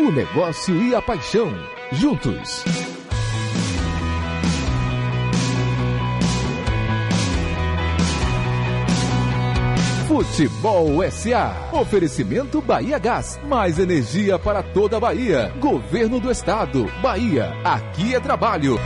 o negócio e a paixão, juntos. Futebol SA. Oferecimento Bahia Gás. Mais energia para toda a Bahia. Governo do Estado. Bahia. Aqui é trabalho.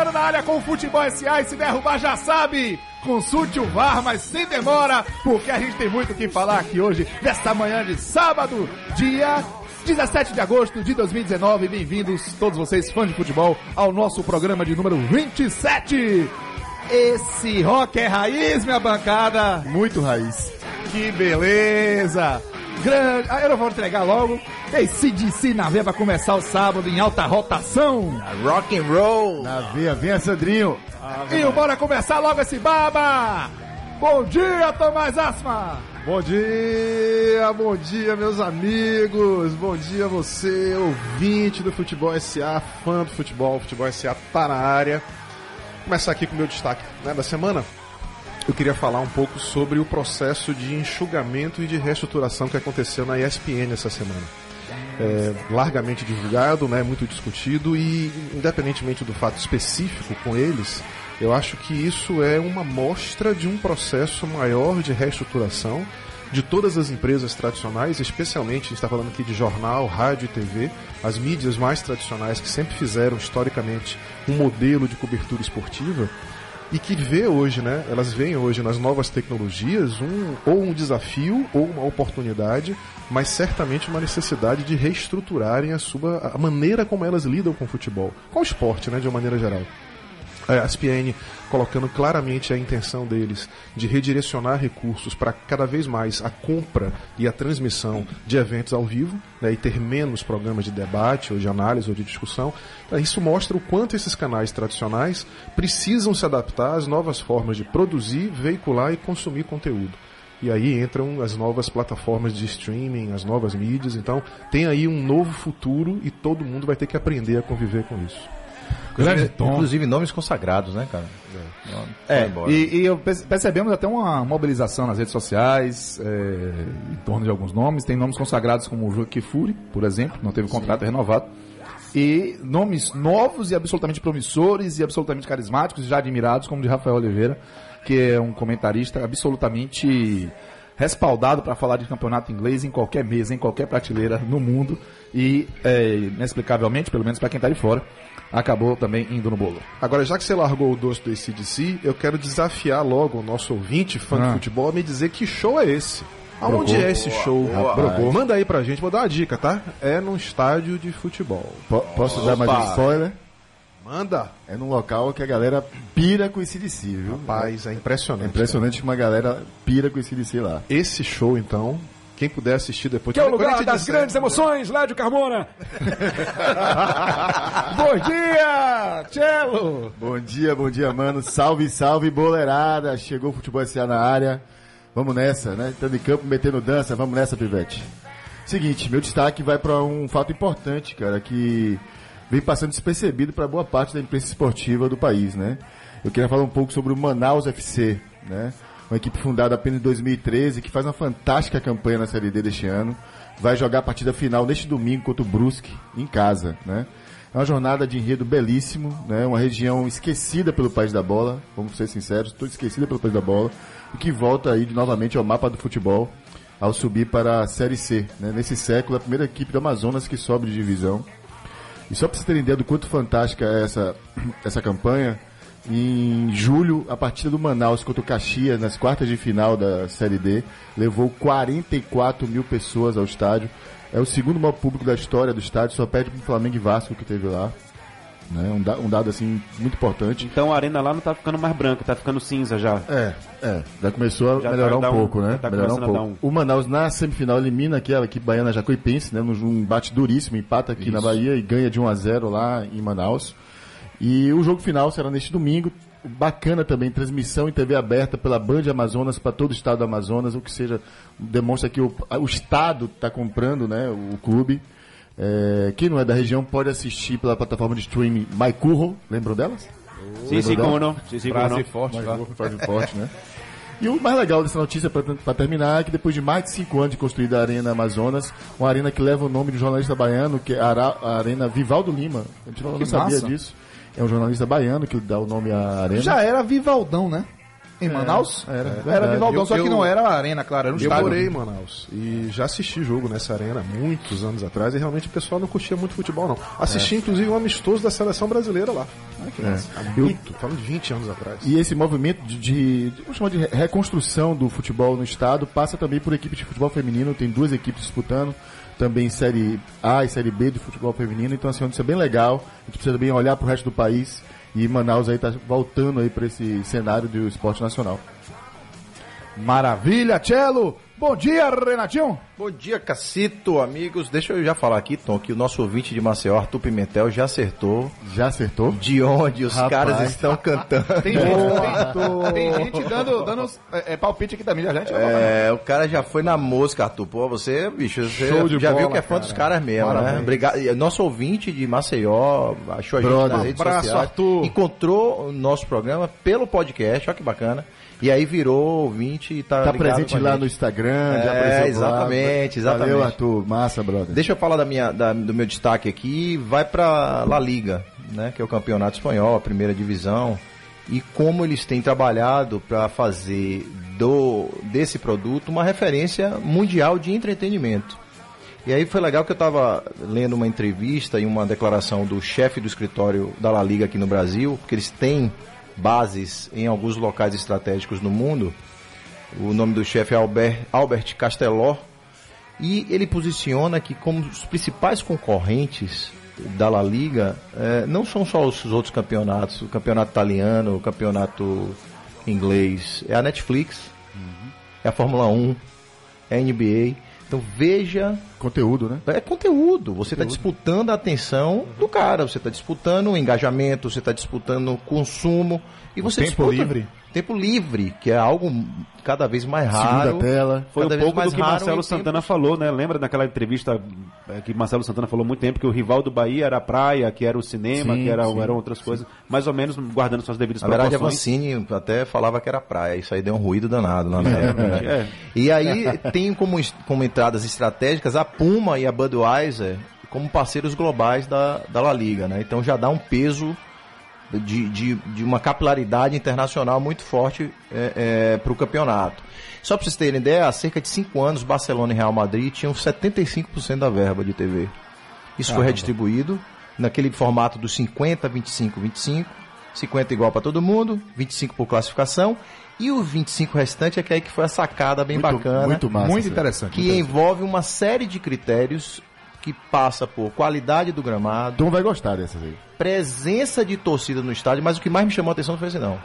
Chegando na área com o Futebol SA e se derrubar já sabe! Consulte o VAR, mas sem demora, porque a gente tem muito o que falar aqui hoje, nesta manhã de sábado, dia 17 de agosto de 2019. Bem-vindos, todos vocês, fãs de futebol, ao nosso programa de número 27. Esse rock é raiz, minha bancada! Muito raiz. Que beleza! Grande. Ah, eu não vou entregar logo. Esse DC na veia vai começar o sábado em alta rotação. Rock and roll. Na veia, venha Sandrinho. E bora começar logo esse baba! Bom dia, Tomás Asma! Bom dia, bom dia, meus amigos. Bom dia, você, ouvinte do Futebol SA, fã do futebol. Futebol SA tá na área. Vou começar aqui com o meu destaque né, da semana. Eu queria falar um pouco sobre o processo de enxugamento e de reestruturação que aconteceu na ESPN essa semana. É, largamente divulgado, né, muito discutido e, independentemente do fato específico com eles, eu acho que isso é uma mostra de um processo maior de reestruturação de todas as empresas tradicionais, especialmente, a gente está falando aqui de jornal, rádio e TV, as mídias mais tradicionais que sempre fizeram historicamente um modelo de cobertura esportiva e que vê hoje, né? Elas veem hoje nas novas tecnologias um ou um desafio ou uma oportunidade, mas certamente uma necessidade de reestruturarem a sua a maneira como elas lidam com o futebol, com o esporte, né, de uma maneira geral. A ESPN colocando claramente a intenção deles de redirecionar recursos para cada vez mais a compra e a transmissão de eventos ao vivo né, e ter menos programas de debate ou de análise ou de discussão. Isso mostra o quanto esses canais tradicionais precisam se adaptar às novas formas de produzir, veicular e consumir conteúdo. E aí entram as novas plataformas de streaming, as novas mídias. Então tem aí um novo futuro e todo mundo vai ter que aprender a conviver com isso. Tom. Inclusive nomes consagrados, né, cara? É, e, e percebemos até uma mobilização nas redes sociais é, em torno de alguns nomes. Tem nomes consagrados como o Joaquim Fury, por exemplo, não teve contrato renovado. E nomes novos e absolutamente promissores e absolutamente carismáticos, já admirados, como o de Rafael Oliveira, que é um comentarista absolutamente respaldado para falar de campeonato inglês em qualquer mesa, em qualquer prateleira no mundo e, é, inexplicavelmente, pelo menos para quem está de fora, acabou também indo no bolo. Agora, já que você largou o doce do ACDC, eu quero desafiar logo o nosso ouvinte, fã Ah. de futebol, a me dizer que show é esse. Aonde Brocou. é esse show? Brocou. Manda aí pra gente, vou dar uma dica, tá? É num estádio de futebol. Po- Posso dar mais um spoiler? Manda! É num local que a galera pira com esse DC, viu? Rapaz, é É impressionante. impressionante que uma galera pira com esse DC lá. cara. Esse show, então, quem puder assistir depois... Que é o lugar das disser- grandes emoções, Lédio Carmona. Bom dia, Cello. Bom dia, bom dia, mano. Salve, salve, boleirada. Chegou o Futebol SA na área. Vamos nessa, né? Estando em campo, metendo dança. Vamos nessa, Pivete. Seguinte, meu destaque vai para um fato importante, cara, que vem passando despercebido para boa parte da imprensa esportiva do país, né? Eu queria falar um pouco sobre o Manaus FC, né? Uma equipe fundada apenas em 2013 que faz uma fantástica campanha na Série D deste ano. Vai jogar a partida final neste domingo contra o Brusque, em casa, né? É uma jornada de enredo belíssimo, né? Uma região esquecida pelo país da bola, vamos ser sinceros, toda esquecida pelo país da bola, e que volta aí novamente ao mapa do futebol. ao subir para a Série C. Né? Nesse século, a primeira equipe do Amazonas que sobe de divisão. E só para vocês terem ideia do quanto fantástica é essa, essa campanha, em julho, a partida do Manaus contra o Caxias, nas quartas de final da Série D, levou 44 mil pessoas ao estádio. É o segundo maior público da história do estádio, só perde para o Flamengo e Vasco que teve lá. Né? Um, da, um, dado assim muito importante. Então a arena lá não está ficando mais branca, está ficando cinza já. É, é. Já começou a já melhorar tá, um, um pouco, né? Tá melhorar um pouco. O Manaus na semifinal elimina aquela equipe baiana Jacuipense, né? Num bate duríssimo, empata aqui Isso. na Bahia e ganha de 1 a 0 lá em Manaus. E o jogo final será neste domingo. Bacana também, transmissão em TV aberta pela Band Amazonas para todo o estado do Amazonas, o que seja, demonstra que o, o estado está comprando né, o clube. É, quem não é da região pode assistir pela plataforma de streaming MyCurro, lembram delas? Sim, sim, como não. Sim, sim, como forte, frase forte, né? E o mais legal dessa notícia, para terminar, é que depois de mais de cinco anos de construída a Arena Amazonas, uma arena que leva o nome de um jornalista baiano, que é a Arena Vivaldo Lima. A gente não, não sabia disso. É um jornalista baiano que dá o nome à arena. Já era Vivaldão, né? Em é, Manaus? Era, é, era Vivaldão, eu, só que não era a arena, claro, era um eu estádio. Eu morei em Manaus e já assisti jogo nessa arena muitos anos atrás e realmente o pessoal não curtia muito futebol, não. Assisti, é. inclusive, um amistoso da seleção brasileira lá. Ah, que é. muito, falando de 20 anos atrás. E esse movimento de, de, vamos chamar de reconstrução do futebol no estado passa também por equipe de futebol feminino, tem duas equipes disputando também Série A e Série B de futebol feminino. Então, assim, isso é bem legal. A gente precisa também olhar para o resto do país. E Manaus aí está voltando aí para esse cenário do esporte nacional. Maravilha, Cello! Bom dia, Renatinho! Bom dia, Cacito, amigos. Deixa eu já falar aqui, Tom, que o nosso ouvinte de Maceió, Arthur Pimentel, já acertou. Já acertou? De onde os Rapaz. caras estão cantando. Tem gente, tem, tem gente dando, dando é, palpite aqui também, a gente. É, o cara já foi na música, Arthur. Pô, você, bicho, você já bola, viu que é fã cara. dos caras mesmo, né? Parabéns. né? Obrigado. Nosso ouvinte de Maceió achou a gente Brother. nas redes Abraço, sociais. Arthur. Encontrou o nosso programa pelo podcast, olha que bacana. E aí virou ouvinte e tá. Tá presente lá no Instagram, é, já apareceu Exatamente, lá. exatamente. Valeu, Arthur. Massa, brother. Deixa eu falar da minha, da, do meu destaque aqui. Vai pra La Liga, né? Que é o campeonato espanhol, a primeira divisão. E como eles têm trabalhado para fazer do desse produto uma referência mundial de entretenimento. E aí foi legal que eu estava lendo uma entrevista e uma declaração do chefe do escritório da La Liga aqui no Brasil, porque eles têm bases em alguns locais estratégicos no mundo. O nome do chefe é Albert, Albert. E ele posiciona que como os principais concorrentes da La Liga é, não são só os outros campeonatos, o campeonato italiano, o campeonato inglês, é a Netflix, uhum. é a Fórmula 1, é a NBA. Então veja. Conteúdo, né? É conteúdo. Você está disputando a atenção do cara, você está disputando o engajamento, você está disputando o consumo. E você tempo disputa... livre tempo livre, que é algo cada vez mais raro. Segunda tela. Foi um pouco do que Marcelo Santana tempo... falou, né? Lembra daquela entrevista é, que Marcelo Santana falou muito tempo que o rival do Bahia era a praia, que era o cinema, sim, que era, eram outras sim. coisas, mais ou menos guardando suas devidas Na verdade, a Vancini até falava que era praia, isso aí deu um ruído danado lá na época. Né? É. E aí tem como, como entradas estratégicas a Puma e a Budweiser como parceiros globais da, da La Liga, né? Então já dá um peso de, de, de uma capilaridade internacional muito forte é, é, para o campeonato. Só para vocês terem ideia, há cerca de 5 anos, Barcelona e Real Madrid tinham 75% da verba de TV. Isso foi redistribuído naquele formato dos 50, 25, 25. 50 igual para todo mundo, 25 por classificação. E o 25 restante é que aí que foi a sacada bem muito, bacana. Muito massa. Muito interessante. Que envolve uma série de critérios que passa por qualidade do gramado. Tu vai gostar dessas aí. Presença de torcida no estádio, mas o que mais me chamou a atenção não foi assim, não.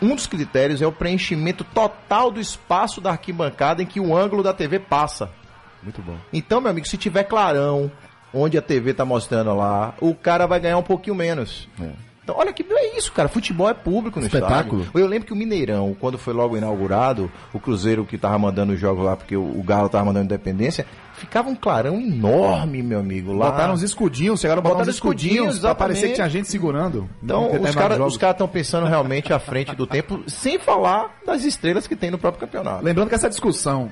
Um dos critérios é o preenchimento total do espaço da arquibancada em que o ângulo da TV passa. Muito bom. Então, meu amigo, se tiver clarão, onde a TV está mostrando lá, o cara vai ganhar um pouquinho menos. É. Então, olha que é isso, cara. Futebol é público no Espetáculo. estádio. Eu lembro que o Mineirão, quando foi logo inaugurado, o Cruzeiro que tava mandando os jogos lá, porque o Galo tava mandando Independência, ficava um clarão enorme, meu amigo. Lá. Botaram uns escudinhos, chegaram a botar uns escudinhos, escudinhos pra parecer que tinha gente segurando. Então, os caras os cara estão pensando realmente à frente do tempo, sem falar das estrelas que tem no próprio campeonato. Lembrando que essa discussão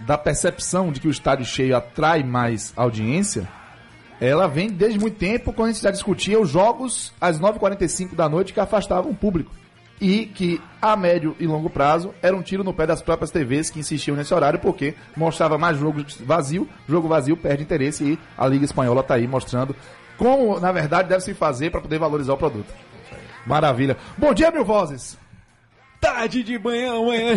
da percepção de que o estádio cheio atrai mais audiência ela vem desde muito tempo, quando a gente já discutia os jogos às 9h45 da noite que afastavam o público. E que a médio e longo prazo era um tiro no pé das próprias TVs que insistiam nesse horário porque mostrava mais jogo vazio, jogo vazio perde interesse e a Liga Espanhola está aí mostrando como, na verdade, deve se fazer para poder valorizar o produto. Maravilha. Bom dia, mil vozes. Tarde de manhã, amanhã.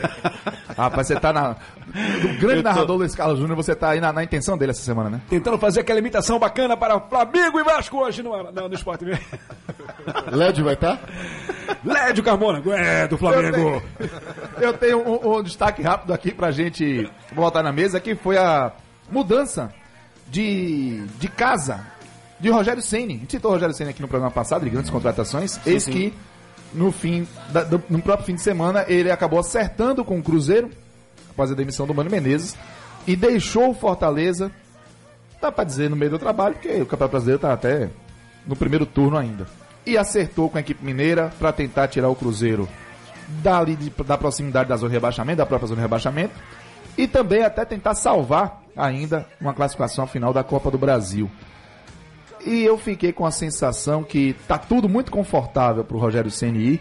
Rapaz, você tá na. Do grande narrador Luiz Carlos Júnior, você tá aí na, na intenção dele essa semana, né? Tentando fazer aquela imitação bacana para Flamengo e Vasco hoje no, no, no Sport TV. Lédio vai estar? Lédio Carmona, é do Flamengo. Eu tenho um, um destaque rápido aqui pra gente botar na mesa, que foi a mudança de, de casa de Rogério Ceni. A gente citou o Rogério Ceni aqui no programa passado, de grandes contratações. Eis que no fim, da, do, no próprio fim de semana, ele acabou acertando com o Cruzeiro, após a demissão do Mano Menezes, e deixou o Fortaleza, dá pra dizer no meio do trabalho, porque o Campeonato Brasileiro tá até no primeiro turno ainda. E acertou com a equipe mineira para tentar tirar o Cruzeiro dali de, da proximidade da zona de rebaixamento, da própria zona de rebaixamento, e também até tentar salvar ainda uma classificação final da Copa do Brasil. E eu fiquei com a sensação que tá tudo muito confortável pro Rogério Ceni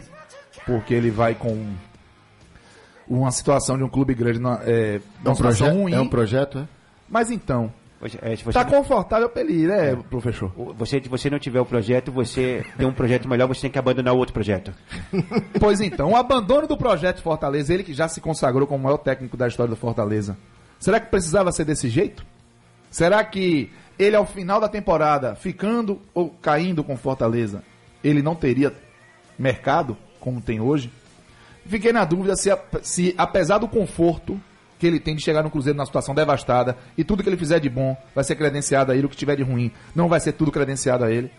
porque ele vai com uma situação de um clube grande é, É um, situação projeto, ruim. é um projeto, é? Mas então, É, se você, tá confortável pra ele ir, né, professor? você, se você não tiver o projeto, você tem um projeto melhor, você tem que abandonar o outro projeto. Pois então, o abandono do projeto Fortaleza, ele que já se consagrou como o maior técnico da história do Fortaleza, será que precisava ser desse jeito? Será que ele, ao final da temporada, ficando ou caindo com Fortaleza, ele não teria mercado como tem hoje? Fiquei na dúvida se, se, apesar do conforto que ele tem de chegar no Cruzeiro numa situação devastada e tudo que ele fizer de bom vai ser credenciado a ele, o que tiver de ruim não vai ser tudo credenciado a ele.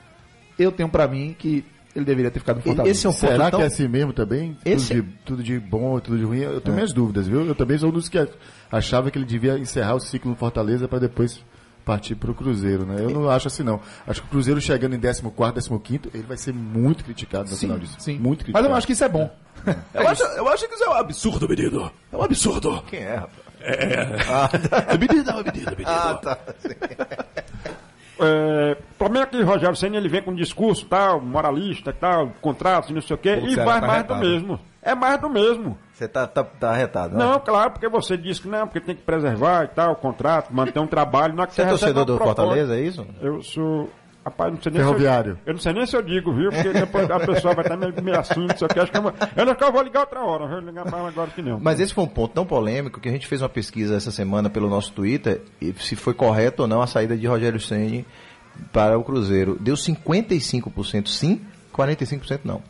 Eu tenho pra mim que ele deveria ter ficado no Fortaleza. Esse é um ponto Será tão... que é assim mesmo também? Esse- Tudo, de, tudo de bom, tudo de ruim? Eu tenho minhas dúvidas, viu? Eu também sou um dos que achava que ele devia encerrar o ciclo no Fortaleza para depois partir para o Cruzeiro, né? Eu não acho assim, não. Acho que o Cruzeiro chegando em 14º, 15 ele vai ser muito criticado no final disso. Sim. Muito Mas criticado. eu não acho que isso é bom. eu, acho, eu acho que isso é um absurdo, menino. É um absurdo. Quem é, rapaz? É menino, é menino, menino. Ah, tá. É, o problema é que o Rogério Senna ele vem com um discurso tal, moralista tal, contratos e não sei o quê, e vai tá mais do mesmo. É mais do mesmo. Você tá, tá, tá arretado, né? Não, claro, porque você disse que não, porque tem que preservar e tal, o contrato, manter um trabalho. Não é que Você é torcedor do proposta. Fortaleza, é isso? Eu sou. Rapaz, não sei nem Se Ferroviário. eu, eu não sei nem se eu digo, viu? Porque depois a pessoa vai estar meio, meio assim, não sei o que. Acho que eu, vou- eu acho que eu vou ligar outra hora, eu vou ligar mais agora que não. Mas esse foi um ponto tão polêmico que a gente fez uma pesquisa essa semana pelo nosso Twitter e se foi correto ou não a saída de Rogério Ceni para o Cruzeiro. Deu 55% sim, 45% não.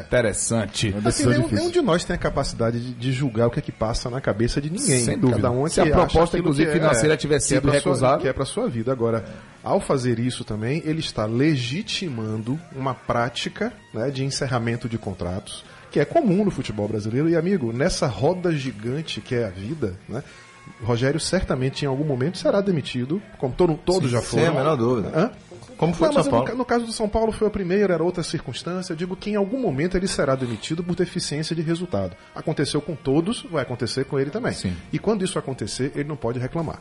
Interessante. Uma Assim, nenhum, nenhum de nós tem a capacidade de, de julgar o que é que passa na cabeça de ninguém. Sem dúvida. Cada um é Se a proposta, inclusive, que é- financeira tiver sido recusada. que é para sua vida. Agora, ao fazer isso também, ele está legitimando uma prática né, de encerramento de contratos que é comum no futebol brasileiro. E, amigo, nessa roda gigante que é a vida, né, Rogério certamente em algum momento será demitido, como todo, todos já Sem foram. a menor dúvida. Hã? Como foi Não, São no Paulo? ca- No, caso do São Paulo foi a primeira, era outra circunstância. Eu digo que em algum momento ele será demitido por deficiência de resultado. Aconteceu com todos, vai acontecer com ele também. Sim. E quando isso acontecer, ele não pode reclamar.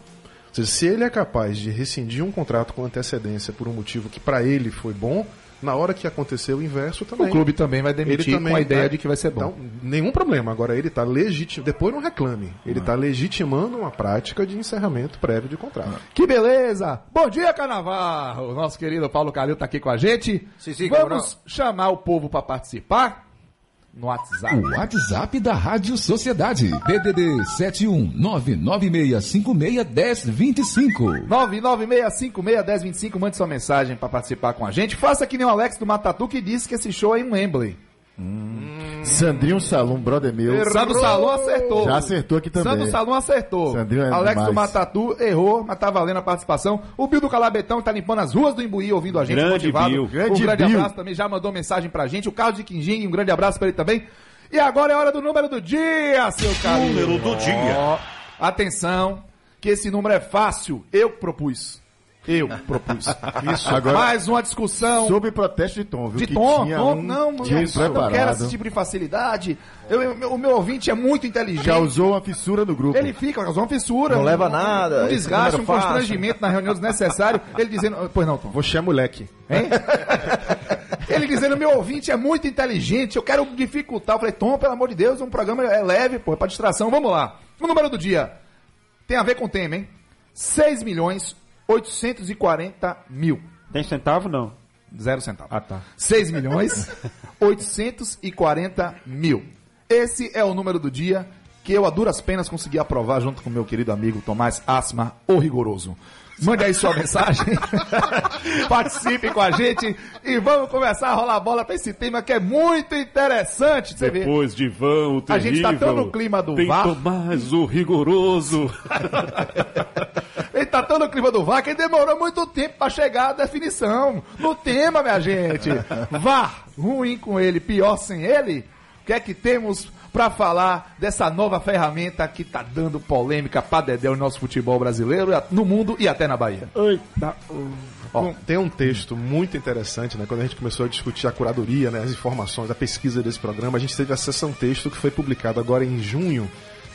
Ou seja, se ele é capaz de rescindir um contrato com antecedência por um motivo que para ele foi bom, na hora que acontecer o inverso também. O clube também vai Ele demitir também com a ideia tá- de que vai ser bom. Então, nenhum problema. Agora ele está legitimando. Depois não reclame. Ele está legitimando uma prática de encerramento prévio de contrato. Que beleza! Bom dia, Carnaval! O nosso querido Paulo Calil tá aqui com a gente. Sim, sim, Vamos Cabral. chamar o povo para participar no WhatsApp. O WhatsApp da Rádio Sociedade. DDD 71996561025. 996561025, mande sua mensagem para participar com a gente. Faça que nem o Alex do Matatu que disse que esse show é em Wembley. Sandrinho Salum, brother meu. Sandro Salom acertou. Já acertou aqui também. Sandro Salom acertou. Sandrinho é Alex demais. do Matatu errou, mas tá valendo a participação. O Bill do Calabetão tá limpando as ruas do Imbuí ouvindo a gente. Grande motivado. Bill. Um Grande grande Bill. abraço também, já mandou mensagem pra gente. O Carlos de Quindim, um grande abraço pra ele também. E agora é hora do número do dia, seu cara. Número do dia. Atenção, que esse número é fácil. Eu propus. Eu propus. Isso. Agora- Mais uma discussão. Sob protesto de tom, viu? De que tom, tinha tom, um não, não, eu não quero esse tipo de facilidade. Eu- o meu ouvinte é muito inteligente. Causou uma fissura no grupo. Ele fica, causou uma fissura. Não um- leva nada, Um desgaste, um número fácil. constrangimento na reunião desnecessário. Ele dizendo. Pois não, Tom. Você é moleque. Hein? Ele dizendo, meu ouvinte é muito inteligente, eu quero dificultar. Eu falei, Tom, pelo amor de Deus, um programa é leve, pô, é pra distração, vamos lá. O número do dia tem a ver com o tema, hein? 6 milhões 840 mil. Tem centavo, não? Zero centavo. Ah, tá. 6 milhões 840 mil. Esse é o número do dia que eu, a duras penas, consegui aprovar junto com meu querido amigo Tomás Asma, o rigoroso. Mande aí sua mensagem, participe com a gente e vamos começar a rolar bola para esse tema que é muito interessante. Você vê. Depois de vão, o A gente tá tão no clima do Tem VAR. Tomás, o rigoroso. Ele tá tão no clima do VAR que demorou muito tempo para chegar à definição. No tema, minha gente. VAR, ruim com ele, pior sem ele. O que é que temos para falar dessa nova ferramenta que tá dando polêmica pra Dedéu no nosso futebol brasileiro, no mundo e até na Bahia? Bom, tem um texto muito interessante, né? Quando a gente começou a discutir a curadoria, né, as informações, a pesquisa desse programa, a gente teve acesso a um texto que foi publicado agora em junho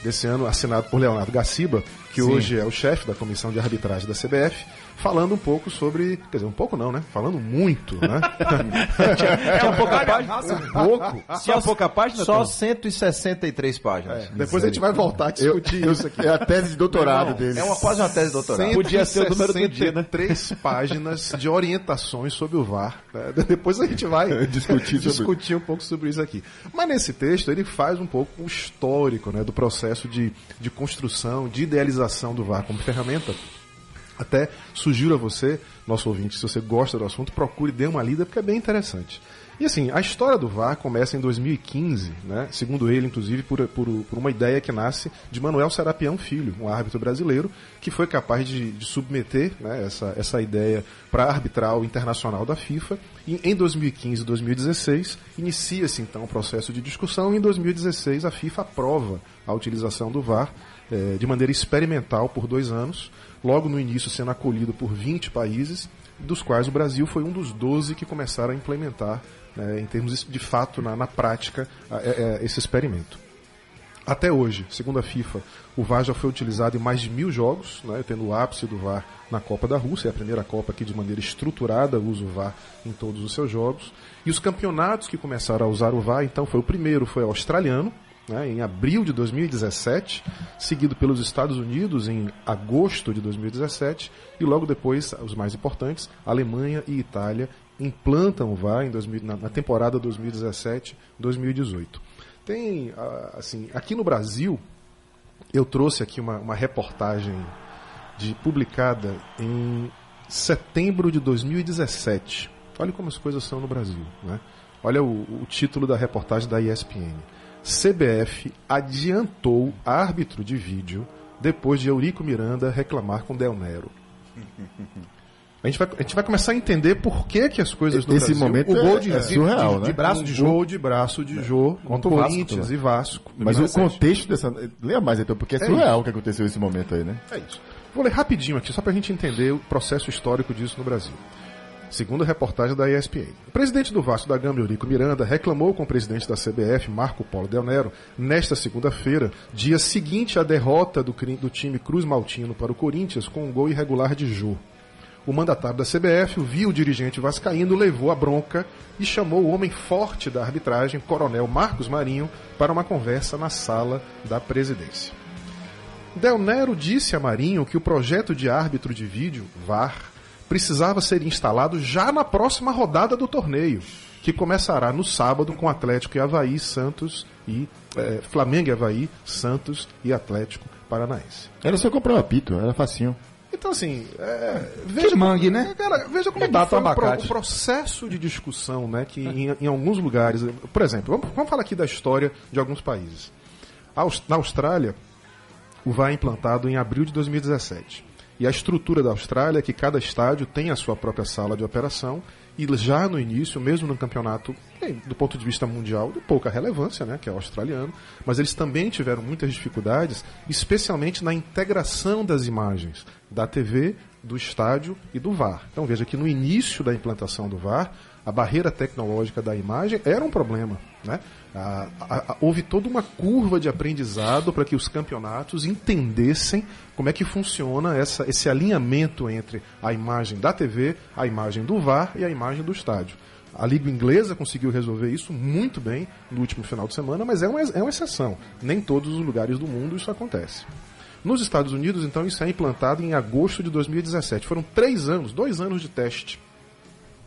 desse ano, assinado por Leonardo Gaciba, que hoje é o chefe da comissão de arbitragem da CBF, falando um pouco sobre. Quer dizer, um pouco não, né? Falando muito, né? Tinha pouca página? um pouco. Tinha pouca página, Só Tom? 163 páginas. Depois a gente vai voltar a discutir isso aqui. É a tese de doutorado dele. É uma, quase uma tese de doutorado. Podia ser o número do dia, né? Três páginas de orientações sobre o VAR. né? Depois a gente vai Discutir sobre- discutir um pouco sobre isso aqui. Mas nesse texto ele faz um pouco o histórico né, do processo de, de construção, de idealização do VAR como ferramenta. Até sugiro a você, nosso ouvinte, se você gosta do assunto, procure dê uma lida, porque é bem interessante. E assim, a história do VAR começa em 2015, né? segundo ele, inclusive, por, por, por uma ideia que nasce de Manuel Serapião Filho, um árbitro brasileiro, que foi capaz de, de submeter né, essa, essa ideia para a arbitral internacional da FIFA. E em 2015 e 2016, inicia-se então o processo de discussão, e em 2016 a FIFA aprova a utilização do VAR eh, de maneira experimental por dois anos, logo no início sendo acolhido por 20 países, dos quais o Brasil foi um dos 12 que começaram a implementar, né, em termos de fato, na, na prática, é- é, esse experimento. Até hoje, segundo a FIFA, o VAR já foi utilizado em mais de mil jogos, né, tendo o ápice do VAR na Copa da Rússia, é a primeira Copa que de maneira estruturada usa o VAR em todos os seus jogos. E os campeonatos que começaram a usar o VAR, então, foi o primeiro foi o australiano, né, em abril de 2017, seguido pelos Estados Unidos em agosto de 2017, e logo depois, os mais importantes, Alemanha e Itália implantam o VAR em 2000 na, temporada 2017-2018. Tem, ah, assim, aqui no Brasil, eu trouxe aqui uma, uma reportagem de, publicada em setembro de 2017. Olha como as coisas são no Brasil. Né? Olha o, o título da reportagem da ESPN. CBF adiantou árbitro de vídeo depois de Eurico Miranda reclamar com Del Nero. A gente, vai, a gente vai começar a entender por que, que as coisas no Esse Brasil... momento o gol é- de, é de- surreal, de, né? de braço de Um Jô, de braço de Jô contra o Corinthians né? e Vasco. Mas o 2017. contexto dessa. Leia mais então, porque é surreal o que aconteceu nesse momento aí, né? É isso. Vou ler rapidinho aqui, só para a gente entender o processo histórico disso no Brasil. Segundo a reportagem da ESPN. O presidente do Vasco da Gama, Eurico Miranda, reclamou com o presidente da CBF, Marco Polo Del Nero, nesta segunda-feira, dia seguinte à derrota do, do time Cruz Maltino para o Corinthians com um gol irregular de Jô. O mandatário da CBF viu o dirigente vascaíno, levou a bronca e chamou o homem forte da arbitragem, coronel Marcos Marinho, para uma conversa na sala da presidência. Del Nero disse a Marinho que o projeto de árbitro de vídeo, VAR, precisava ser instalado já na próxima rodada do torneio, que começará no sábado com Atlético e Havaí, Santos e eh, Flamengo e Havaí, Santos e Atlético Paranaense. Era só comprar um apito, era facinho. Então, assim, é, veja, mangue, né? Cara, veja como é que Dá foi o, abacate. o processo de discussão, né? Que em, em alguns lugares, por exemplo, vamos, vamos falar aqui da história de alguns países. Na Austrália, o VAR é implantado em abril de 2017. E a estrutura da Austrália é que cada estádio tem a sua própria sala de operação e já no início, mesmo no campeonato, do ponto de vista mundial, de pouca relevância, né, que é o australiano, mas eles também tiveram muitas dificuldades, especialmente na integração das imagens da TV, do estádio e do VAR. Então veja que no início da implantação do VAR, a barreira tecnológica da imagem era um problema. Né? Houve toda uma curva de aprendizado para que os campeonatos entendessem como é que funciona essa, esse alinhamento entre a imagem da TV, a imagem do VAR e a imagem do estádio. A Liga Inglesa conseguiu resolver isso muito bem no último final de semana, mas é uma, é uma exceção. Nem em todos os lugares do mundo isso acontece. Nos Estados Unidos, então, isso é implantado em agosto de 2017. Foram três anos, dois anos de teste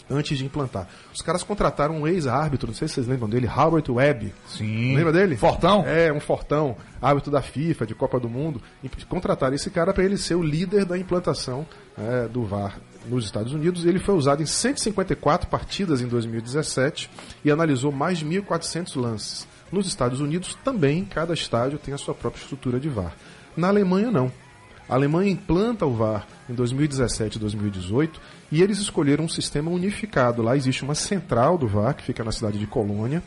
antes de implantar. Os caras contrataram um ex-árbitro, não sei se vocês lembram dele, Howard Webb. Sim. Lembra dele? Fortão? É, um fortão, árbitro da FIFA, de Copa do Mundo. Contrataram esse cara para ele ser o líder da implantação é, do VAR nos Estados Unidos. Ele foi usado em 154 partidas em 2017 e analisou mais de 1.400 lances. Nos Estados Unidos também, cada estádio tem a sua própria estrutura de VAR. Na Alemanha, não. A Alemanha implanta o VAR em 2017 e 2018 e eles escolheram um sistema unificado. Lá existe uma central do VAR que fica na cidade de Colônia.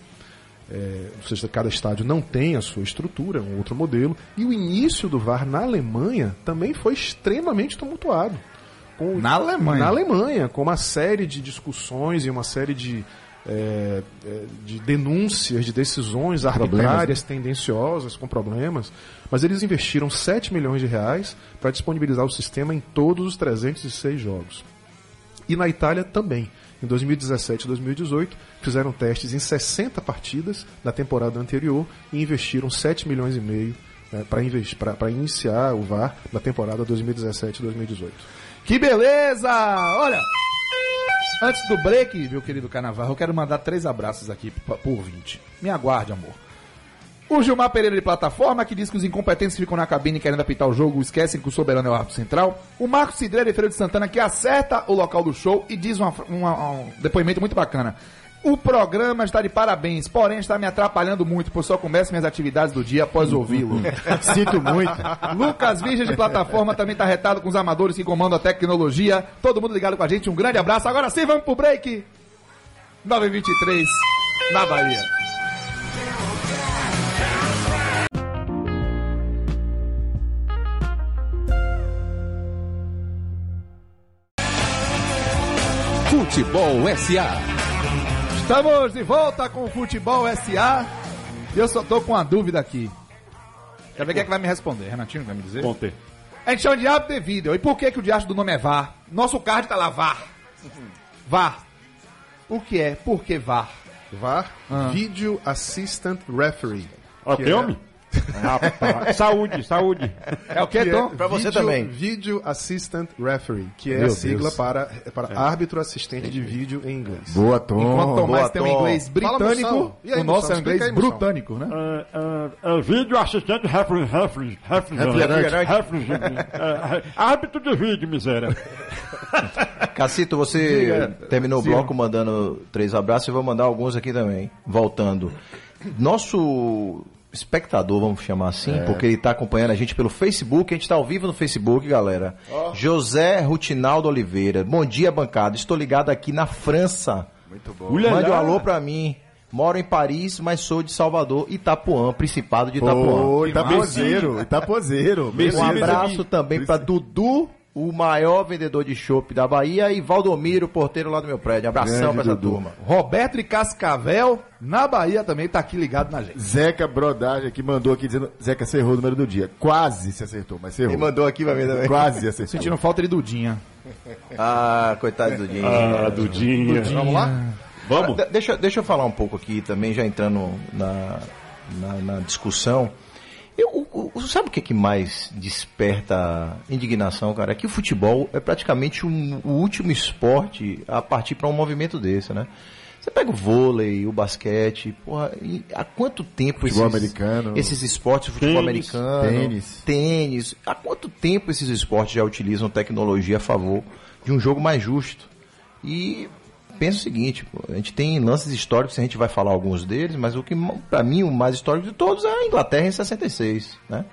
É, ou seja, cada estádio não tem a sua estrutura, é um outro modelo. E o início do VAR na Alemanha também foi extremamente tumultuado. Com, Na Alemanha? Na Alemanha, com uma série de discussões e uma série de, é, é, de denúncias de decisões arbitrárias, tendenciosas, com problemas. Mas eles investiram 7 milhões de reais para disponibilizar o sistema em todos os 306 jogos. E na Itália também. Em 2017 e 2018, fizeram testes em 60 partidas da temporada anterior e investiram 7 milhões e meio né, para iniciar o VAR na temporada 2017 e 2018. Que beleza! Olha, antes do break, meu querido Carnaval, eu quero mandar três abraços aqui por 20. Me aguarde, amor. O Gilmar Pereira de Plataforma, que diz que os incompetentes ficam na cabine querendo apitar o jogo, esquecem que o soberano é o árbitro central. O Marcos Cidreira de Feira de Santana, que acerta o local do show e diz uma- uma- um depoimento muito bacana. O programa está de parabéns, porém está me atrapalhando muito, pois só começo minhas atividades do dia após ouvi-lo. Sinto muito. Lucas Virgem de Plataforma também tá retado com os amadores que comandam a tecnologia. Todo mundo ligado com a gente, um grande abraço. Agora sim, vamos pro break. 923 na Bahia. Futebol SA. Estamos de volta com o Futebol SA. E eu só tô com uma dúvida aqui. Quer ver quem é que vai me responder? Renatinho vai me dizer? Conte. A gente chama de árbitro de vídeo. E por que, que o diacho do nome é VAR? Nosso card tá lá, VAR. VAR. O que é? Por que VAR? VAR, Video Assistant Referee. Ó, tem é- homem? Rapaz, saúde, saúde. É o que, Que Tom? é Pra você Video- também. Video Assistant Referee, que é Meu a sigla Deus. para, para árbitro assistente de vídeo em inglês. Boa, Tom. Enquanto Tomás boa, tem um inglês britânico. E aí, o nosso é um inglês britânico, né? É, vídeo assistente refri, refri, Refrigerante. refrigerante. É, árbitro de vídeo, miséria. Cacito, você terminou o bloco mandando três abraços e vou mandar alguns aqui também. Voltando. Nosso espectador, vamos chamar assim, porque ele está acompanhando a gente pelo Facebook. A gente está ao vivo no Facebook, galera. José Rutinaldo Oliveira. Bom dia, bancada. Estou ligado aqui na França. Muito bom. Mande um alô pra mim. Moro em Paris, mas sou de Salvador, Itapuã, Principado de Itapuã. Ô, Itapozeiro, Itapozeiro. Um abraço também pra Dudu, o maior vendedor de chopp da Bahia, e Valdomiro, porteiro lá do meu prédio. Abração Grande pra essa Dudu. turma. Roberto e Cascavel, na Bahia também, tá aqui ligado na gente. Zeca Brodagem aqui mandou aqui dizendo, Zeca, você errou o número do dia. Quase se acertou, mas você errou. Ele mandou aqui pra mim também. Quase acertou. Sentindo falta de Dudinha. Ah, coitado do Dinho. Ah, Dudinha. Vamos lá? Vamos? De- deixa, deixa eu falar um pouco aqui também, já entrando na, na, na discussão. O- o- sabe o que, é que mais desperta indignação, cara? É que o futebol é praticamente um- o último esporte a partir para um movimento desse, né? Você pega o vôlei, o basquete, porra, e há quanto tempo Futebol esses, americano. esses esportes, futebol Tênis. americano, Tênis. tênis, há quanto tempo esses esportes já utilizam tecnologia a favor de um jogo mais justo? E pensa o seguinte, pô, a gente tem lances históricos, a gente vai falar alguns deles, mas o que para mim o mais histórico de todos é a Inglaterra em 66, né?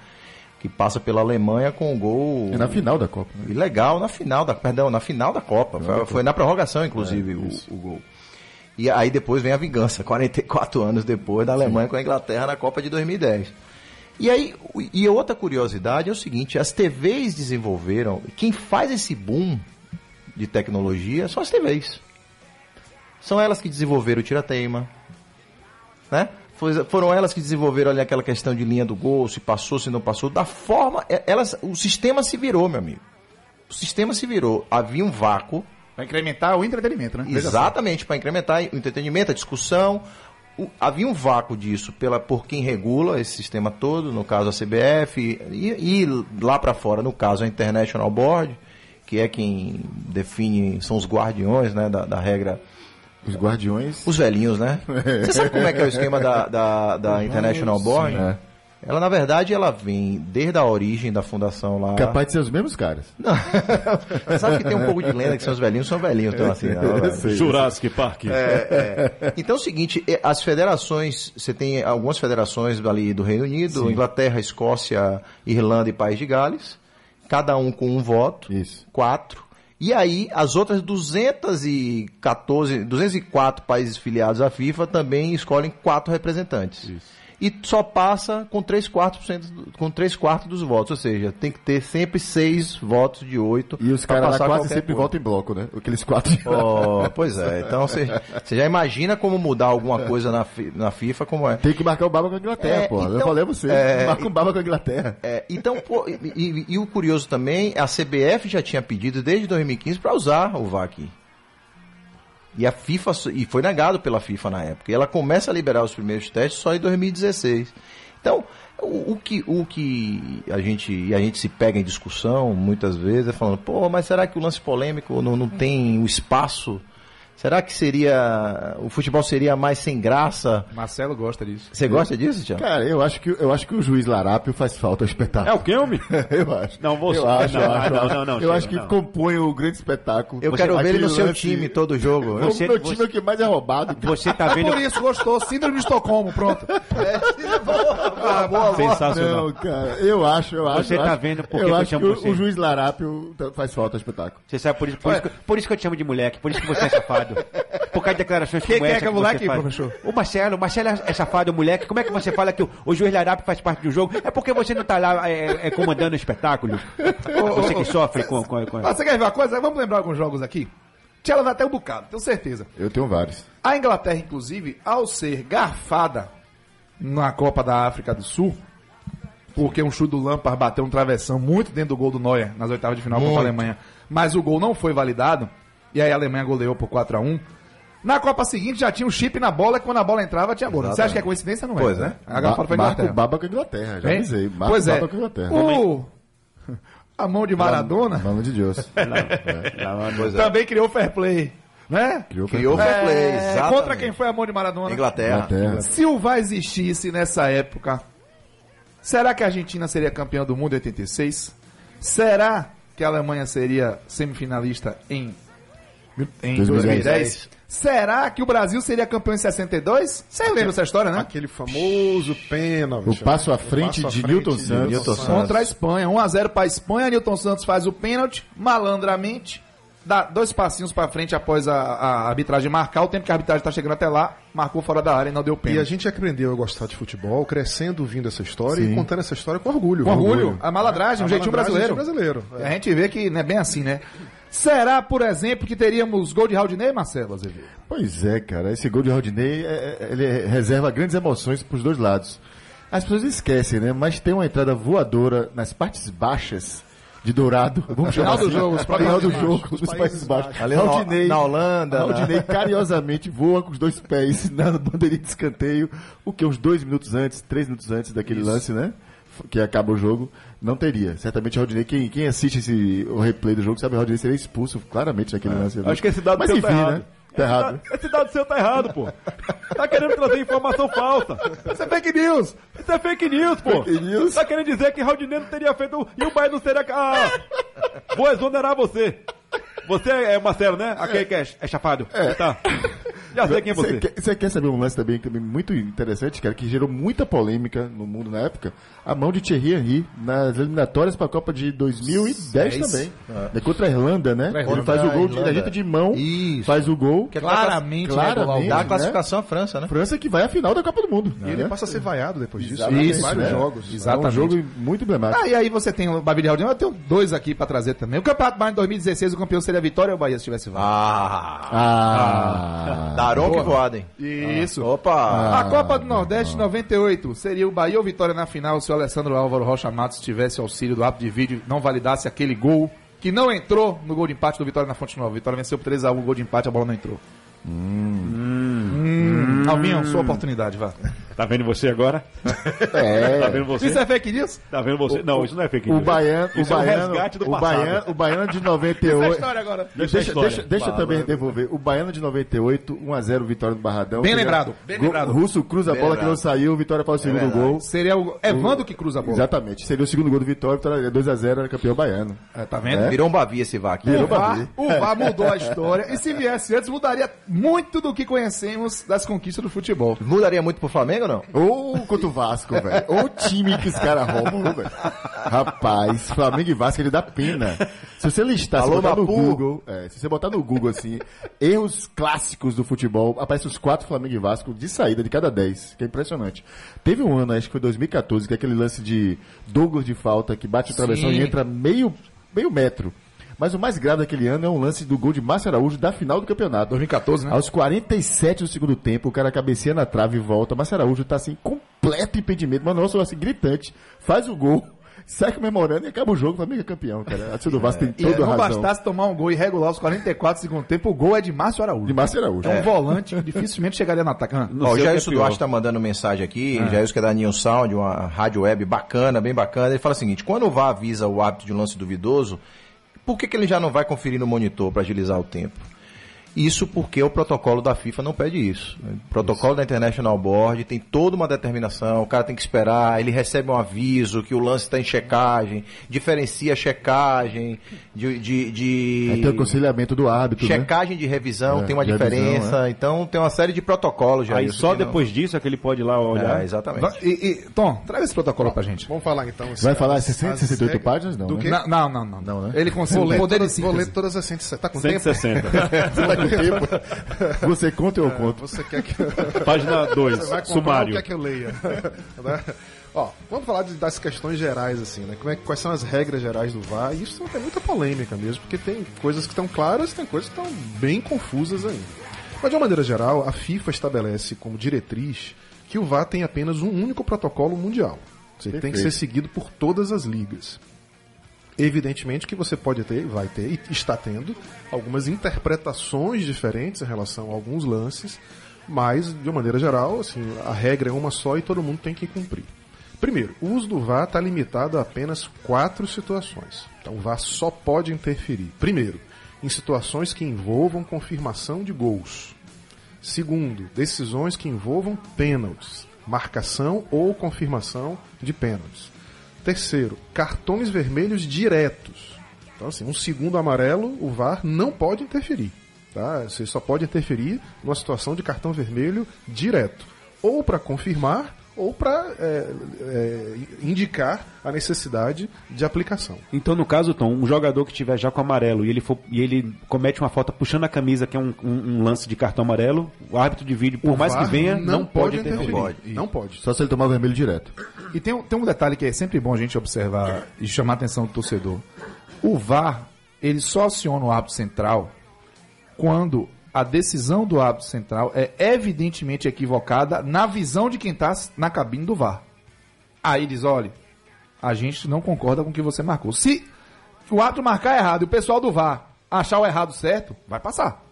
Que passa pela Alemanha com o gol É na final da Copa. né? legal na final da, perdão, na final da Copa. Foi, foi na prorrogação, inclusive, o, o gol. E aí depois vem a vingança, 44 anos depois da Alemanha com a Inglaterra na Copa de 2010. E aí, e outra curiosidade é o seguinte, as TVs desenvolveram, quem faz esse boom de tecnologia são as TVs. São elas que desenvolveram o tira-teima, né? Foram elas que desenvolveram ali aquela questão de linha do gol, se passou, se não passou, da forma, é- elas, o sistema se virou, meu amigo. O sistema se virou. Havia um vácuo, Pra incrementar o entretenimento, né? Exatamente, para incrementar o entretenimento, a discussão. Havia um vácuo disso pela, por quem regula esse sistema todo, no caso a CBF, e, e lá para fora, no caso a International Board, que é quem define, são os guardiões né, da, da regra. Os guardiões. Os velhinhos, né? Você sabe como é que é o esquema da, da, da International Board? É. Ela, na verdade, ela vem desde a origem da fundação lá. Capaz de ser os mesmos caras. Você sabe que tem um pouco de lenda que são os velhinhos, são velhinhos, então assim. né? Eu sei. Jurassic Park. Então é o seguinte, as federações, você tem algumas federações ali do Reino Unido, Inglaterra, Escócia, Irlanda e País de Gales, cada um com um voto, Isso. quatro. E aí as outras 214, 204 países filiados à FIFA também escolhem quatro representantes. E só passa com 3 quartos, com três quartos dos votos, ou seja, tem que ter sempre seis votos de oito. E os caras quase sempre coisa. votam em bloco, né? Aqueles quatro. Oh, pois é, então você já imagina como mudar alguma coisa na, na FIFA, como é. Tem que marcar o baba com a Inglaterra, É. Eu então- falei a você. é, Marca um baba com a Inglaterra. É, então, pô, e, e- e o curioso também, a CBF já tinha pedido desde 2015 para usar o VAR aqui. E a FIFA, e foi negado pela FIFA na época. E ela começa a liberar os primeiros testes só em 2016. Então, o, o que, o que a gente, a gente se pega em discussão muitas vezes é falando, pô, mas será que o lance polêmico não, não tem o espaço? Será que seria. O futebol seria mais sem graça? Marcelo gosta disso. Você gosta disso, Tiago? Cara, eu acho que, eu acho que o juiz Larápio faz falta ao É espetáculo. o que, homem? eu acho. Não, você- Eu acho, não, eu acho. não, eu acho. não, não, Eu chega, acho que não. compõe o grande espetáculo. Eu quero ver ele no seu lance- time todo jogo. Você- o meu você- time é o que mais é roubado. Você tá É vendo. por isso, gostou. Síndrome de Estocolmo, pronto. Sensacional. Não, cara, eu acho, eu acho. Você eu tá acho- vendo por que eu eu acho que chamo o, você? o juiz Larápio faz falta ao espetáculo. Você sabe por isso, por, isso que, por isso que eu te chamo de moleque, por isso que você é safado. Por causa de declarações Quem como que é essa que é você moleque, faz. professor? O Marcelo, o Marcelo é safado, moleque. Como é que você fala que o, o juiz Larape faz parte do jogo? É porque você não tá lá é, é, comandando o espetáculo. Você que sofre com... com, com... Ah, você quer ver uma coisa? Vamos lembrar alguns jogos aqui? Tchela vai até um bocado, tenho certeza. Eu tenho vários. A Inglaterra, inclusive, ao ser garfada na Copa da África do Sul, porque um chute do Lampard bateu um travessão muito dentro do gol do Neuer nas oitavas de final contra a Alemanha, mas o gol não foi validado, e aí a Alemanha goleou por 4 a 1 Na Copa seguinte já tinha um chip na bola e quando a bola entrava tinha gol. Você acha que é coincidência? Não é, Pois é. né? A foi a o Inglaterra. baba com a Inglaterra, já Hein? avisei. Marca Pois é. baba com a Inglaterra. O... A mão de Maradona Mano de Deus. É. também criou fair play, né? Criou Criou fair play, É, exatamente. contra quem foi a mão de Maradona? Inglaterra. Inglaterra. Se o VAR existisse nessa época, será que a Argentina seria campeã do mundo em 86? Será que a Alemanha seria semifinalista em, em 2010? 2010? Será que o Brasil seria campeão em 62? Você lembra essa história, né? Aquele famoso pênalti. O passo à frente passo à de frente Newton de Santos. Newton Santos. Contra a Espanha. 1x0 para a Espanha. Newton Santos faz o pênalti, malandramente. Dá dois passinhos para frente após a, a arbitragem marcar. O tempo que a arbitragem está chegando até lá, marcou fora da área e não deu E a pênalti. gente aprendeu a gostar de futebol, crescendo ouvindo essa história Sim. e contando essa história com orgulho. Com orgulho, a malandragem, A um jeitinho malandragem, brasileiro. jeitinho brasileiro. A gente vê que não é bem assim, né? Será, por exemplo, que teríamos gol de Raudinei, Marcelo Azevedo? Pois é, cara. Esse gol de Rodinei, é- é- ele reserva grandes emoções pros dois lados. As pessoas esquecem, né? Mas tem uma entrada voadora nas partes baixas de Dourado. Vamos chamar Final do assim. jogo, os final do jogo, Baixos, dos os Países Baixos. Ali na- Holanda, né? Rodinei carinhosamente voa com os dois pés na bandeirinha de escanteio, o que uns dois minutos antes, três minutos antes daquele lance, né? Que acaba o jogo, não teria. Certamente o Rodinei, quem, quem assiste esse, o replay do jogo, sabe que o Rodinei seria expulso claramente naquele lance. ali. Acho que esse dado Mas seu enfim, tá errado. né? Tá errado. Esse dado seu tá errado, pô. Tá querendo trazer informação falsa. Isso é fake news! Isso é fake news, pô. Fake news. Tá querendo dizer que Raudinei não teria feito e o Bahia não seria... Ah, vou exonerar você. Você é Marcelo, né? Aquele que é, é chafado. Tá. Já sei quem é você. quer, você quer saber um lance também, também muito interessante, cara, que gerou muita polêmica no mundo na época? A mão de Thierry Henry nas eliminatórias para a Copa de 2010 Dez. também. É contra a Irlanda, né? Irlanda. faz o gol, de, Irlanda. a gente de mão, Isso. faz o gol. Que é Claramente, Claramente. né, Dá né? a classificação à França, né? França que vai à final da Copa do Mundo. E ele né? passa a ser vaiado depois disso. Exatamente, Em vários né? jogos. É um Exatamente. jogo muito emblemático. Ah, e aí você tem o Babi de eu tenho dois aqui pra trazer também. O Campeonato Baiano de 2016, o campeão seria a Vitória ou o Bahia se tivesse vaga? Ah, Ah, Daron que voadem. Isso. Opa! A Copa do Nordeste 98 seria o Bahia ou Vitória na final se o Alessandro Álvaro Rocha Matos tivesse auxílio do árbitro de vídeo e não validasse aquele gol que não entrou no gol de empate do Vitória na Fonte Nova. Vitória venceu por 3x1, o gol de empate, a bola não entrou. Hum. Alvinho, sua oportunidade, vá. Tá vendo você agora? É. Tá vendo você? Isso é fake news? Tá vendo você? Não, isso não é fake O news. baiano, o é um baiano, resgate do o baiano, o baiano de Essa é a 98. história agora. Deixa a Deixa, história. deixa, deixa eu também devolver. O Baiano de 98, 1x0 Vitória do Barradão. Bem lembrado, bem Gol- lembrado. Russo cruza a bola que não saiu, Vitória faz o segundo verdade. gol. Seria o Evandro que cruza a bola. Exatamente. Seria o segundo gol do Vitória, Vitória 2x0, era campeão baiano. É, tá vendo? É. Virou um bavi esse VAR aqui. O Virou VAR, Bavi. o VAR mudou a história. E se viesse antes, mudaria muito do que conhecemos das conquistas do futebol. Mudaria muito pro Flamengo não? Ou contra o Vasco, velho. Ou o time que os caras roubam, velho. Rapaz, Flamengo e Vasco, ele dá pena. Se você listar, se Alô, botar no. Google, é, se você botar no Google, assim, erros clássicos do futebol, aparecem os quatro Flamengo e Vasco de saída de cada dez, que é impressionante. Teve um ano, acho que foi 2014, que é aquele lance de Douglas de falta, que bate o travessão Sim. e entra meio, meio metro. Mas o mais grave daquele ano é um lance do gol de Márcio Araújo da final do campeonato. 2014, né? Aos 47 do segundo tempo, o cara cabeceia na trave e volta. Márcio Araújo tá assim, completo impedimento, mas nossa, assim, gritante. Faz o gol, sai comemorando e acaba o jogo. O Flamengo é campeão, cara. A torcida do Vasco tem E toda não a razão. bastasse tomar um gol irregular aos 44 do segundo tempo, o gol é de Márcio Araújo. De Márcio Araújo. É um volante que dificilmente chegaria no ataque. Ah, Não Ó, o é Jair pior. Duarte tá mandando mensagem aqui, o Jair que é da New Sound, uma rádio web bacana, bem bacana. Ele fala o seguinte: quando o VAR avisa o hábito de um lance duvidoso, por que, que ele já não vai conferir no monitor para agilizar o tempo? Isso porque o protocolo da FIFA não pede isso. O protocolo da International Board tem toda uma determinação, o cara tem que esperar, ele recebe um aviso que o lance está em checagem, diferencia a checagem de. de, de- Aí tem o aconselhamento do árbitro, né? Checagem de revisão É, tem uma revisão, diferença, então tem uma série de protocolos já. Aí isso só que não- depois disso é que ele pode ir lá olhar. É, exatamente. E, e, Tom, traz esse protocolo pra gente. Vamos falar então. Vai falar as 168 regras- páginas? Não, né? Não, não, não. não. Não, né? Ele conseguiu Vou ler, poder todas, vou ler todas as 160. Tá com tempo? 160. Você tá com tempo? Você conta ou eu conto? Você quer que Página 2, você vai comprar sumário. quer que eu leia? Né? Ó, vamos falar de- das questões gerais, assim, né? Como é, quais são as regras gerais do VAR? E isso tem muita polêmica mesmo, porque tem coisas que estão claras tem coisas que estão bem confusas ainda. Mas de uma maneira geral, a FIFA estabelece como diretriz que o VAR tem apenas um único protocolo mundial. Você tem que ser seguido por todas as ligas. Evidentemente que você pode ter, vai ter e está tendo algumas interpretações diferentes em relação a alguns lances, mas de uma maneira geral, assim, a regra é uma só e todo mundo tem que cumprir. Primeiro, o uso do VAR está limitado a apenas quatro situações. Então o VAR só pode interferir. Primeiro, em situações que envolvam confirmação de gols. Segundo, decisões que envolvam pênaltis, marcação ou confirmação de pênaltis. Terceiro, cartões vermelhos diretos. Então, assim, um segundo amarelo, o VAR não pode interferir. Tá? Você só pode interferir numa situação de cartão vermelho direto. Ou para confirmar, ou para indicar a necessidade de aplicação. Então, no caso, Tom, um jogador que tiver já com amarelo e ele, for, e ele comete uma falta puxando a camisa, que é um, um- um lance de cartão amarelo, o árbitro de vídeo, por O mais que venha, não, pode interferir. Não pode. Não pode. Só se ele tomar o vermelho direto. E tem, um- tem um detalhe que é sempre bom a gente observar e chamar a atenção do torcedor. O VAR, ele só aciona o árbitro central quando a decisão do árbitro central é evidentemente equivocada na visão de quem está na cabine do VAR. Aí diz, olha, a gente não concorda com o que você marcou. Se o árbitro marcar errado e o pessoal do VAR achar o errado certo, vai passar.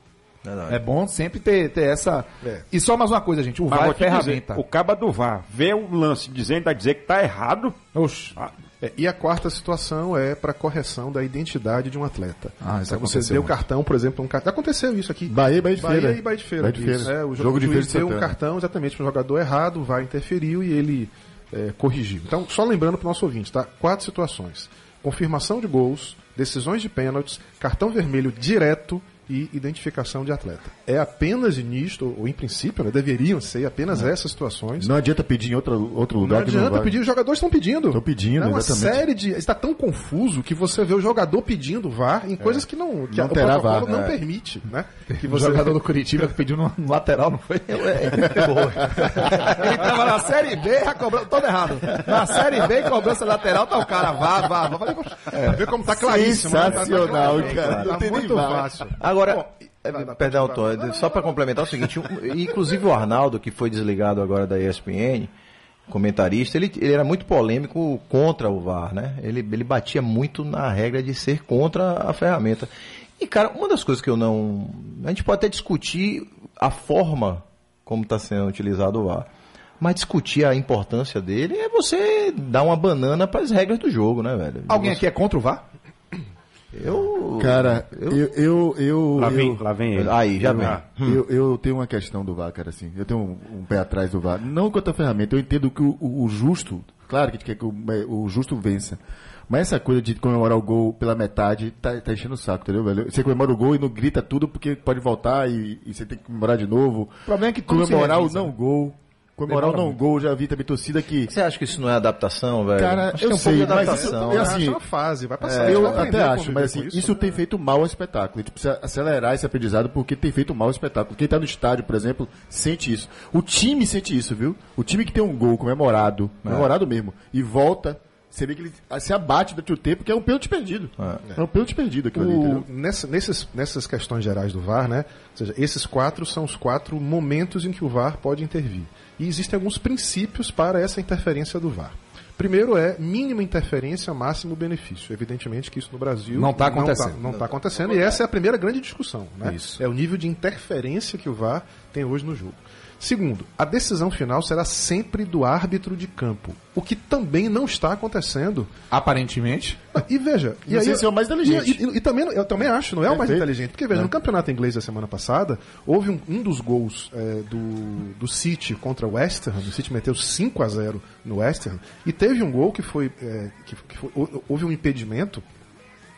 Verdade. É bom sempre ter, ter essa... É. E só mais uma coisa, gente, o Mas VAR é te dizer, ferramenta. o caba do VAR vê o lance dizendo, a dizer que tá errado. Oxe. É, e a quarta situação é para correção da identidade de um atleta. Ah, isso Então, você aconteceu deu o muito. cartão, por exemplo, um cartão. Aconteceu isso aqui. Bahia e Bahia de Bahia Feira. e Bahia de Feira. Bahia de Feira. Isso, é, o Jogo de o Feira juiz de deu um cartão exatamente para o jogador errado, o VAR interferiu e ele é, corrigiu. Então, só lembrando para o nosso ouvinte, tá? Quatro situações: confirmação de gols, decisões de pênaltis, cartão vermelho direto e identificação de atleta. É apenas nisto, ou em princípio, né, deveriam ser apenas essas situações. Não adianta pedir em outro, outro Não lugar que adianta não pedir, os jogadores estão pedindo. Estão pedindo, é uma exatamente. série de. Está tão confuso que você vê o jogador pedindo VAR em coisas que não. Que Não o protocolo VAR, não é. permite, né? Que O você jogador do Curitiba pediu no, no lateral, não foi? Ele tava na Série B, cobrança, todo errado. Na Série B, cobrança lateral, tá o cara, vá, vá, vá. Falei, Vê como tá claríssimo. né? Tá- tá Sensacional, cara. Não Tá nem muito fácil. Agora, vai, vai, perdão, Tom, só para complementar o seguinte, inclusive o Arnaldo, que foi desligado agora da ESPN, comentarista, ele, ele era muito polêmico contra o VAR, né? Ele, ele batia muito na regra de ser contra a ferramenta. E, cara, uma das coisas que eu não. A gente pode até discutir a forma como está sendo utilizado o VAR. Mas discutir a importância dele é você dar uma banana para as regras do jogo, né, velho? Alguém você... aqui é contra o VAR? Eu. Cara, eu. eu, eu, Lá vem, eu- lá vem ele. Aí, já Eu- vem. Eu, eu tenho uma questão do VAR, cara, assim. Eu tenho um, um pé atrás do VAR. Não quanto a ferramenta, eu entendo que o, o- o justo, claro que a gente quer que o, o justo vença. Mas essa coisa de comemorar o gol pela metade tá, tá enchendo o saco, entendeu, velho? Você comemora o gol e não grita tudo porque pode voltar e, e você tem que comemorar de novo. O problema é que tudo se comemorar o não gol. Comemorar Demora não gol, já vi também torcida que. Você acha que isso não é adaptação, velho? Cara, Acho eu que é um sei, pouco de mas isso- né? assim, é uma fase, vai passar. gente eu até acho, mas assim, com isso, né? tem feito mal ao espetáculo. A gente precisa acelerar esse aprendizado porque tem feito mal ao espetáculo. Quem tá no estádio, por exemplo, sente isso. O time sente isso, viu? O time que tem um gol comemorado, comemorado mesmo, e volta, você vê que ele se abate durante o tempo, que é um pênalti perdido. É, um pênalti perdido aquilo ali, O- entendeu? nessa- nesses, nessas questões gerais do VAR, né? Ou seja, esses quatro são os quatro momentos em que o VAR pode intervir. E existem alguns princípios para essa interferência do VAR. Primeiro é mínima interferência, máximo benefício. Evidentemente que isso no Brasil Não tá acontecendo. Não está acontecendo e essa é a primeira grande discussão. Né? Isso. É o nível de interferência que o VAR tem hoje no jogo. Segundo, a decisão final será sempre do árbitro de campo, o que também não está acontecendo Aparentemente. e veja, e se é o mais inteligente. E, e- e também, eu também acho, não é o mais Perfeito. inteligente. Porque, veja, no campeonato inglês da semana passada, houve um, um dos gols é, do, do City contra o West Ham. O City meteu 5 a 0 no West Ham. E teve um gol que foi. é, que, que foi- hou- houve um impedimento.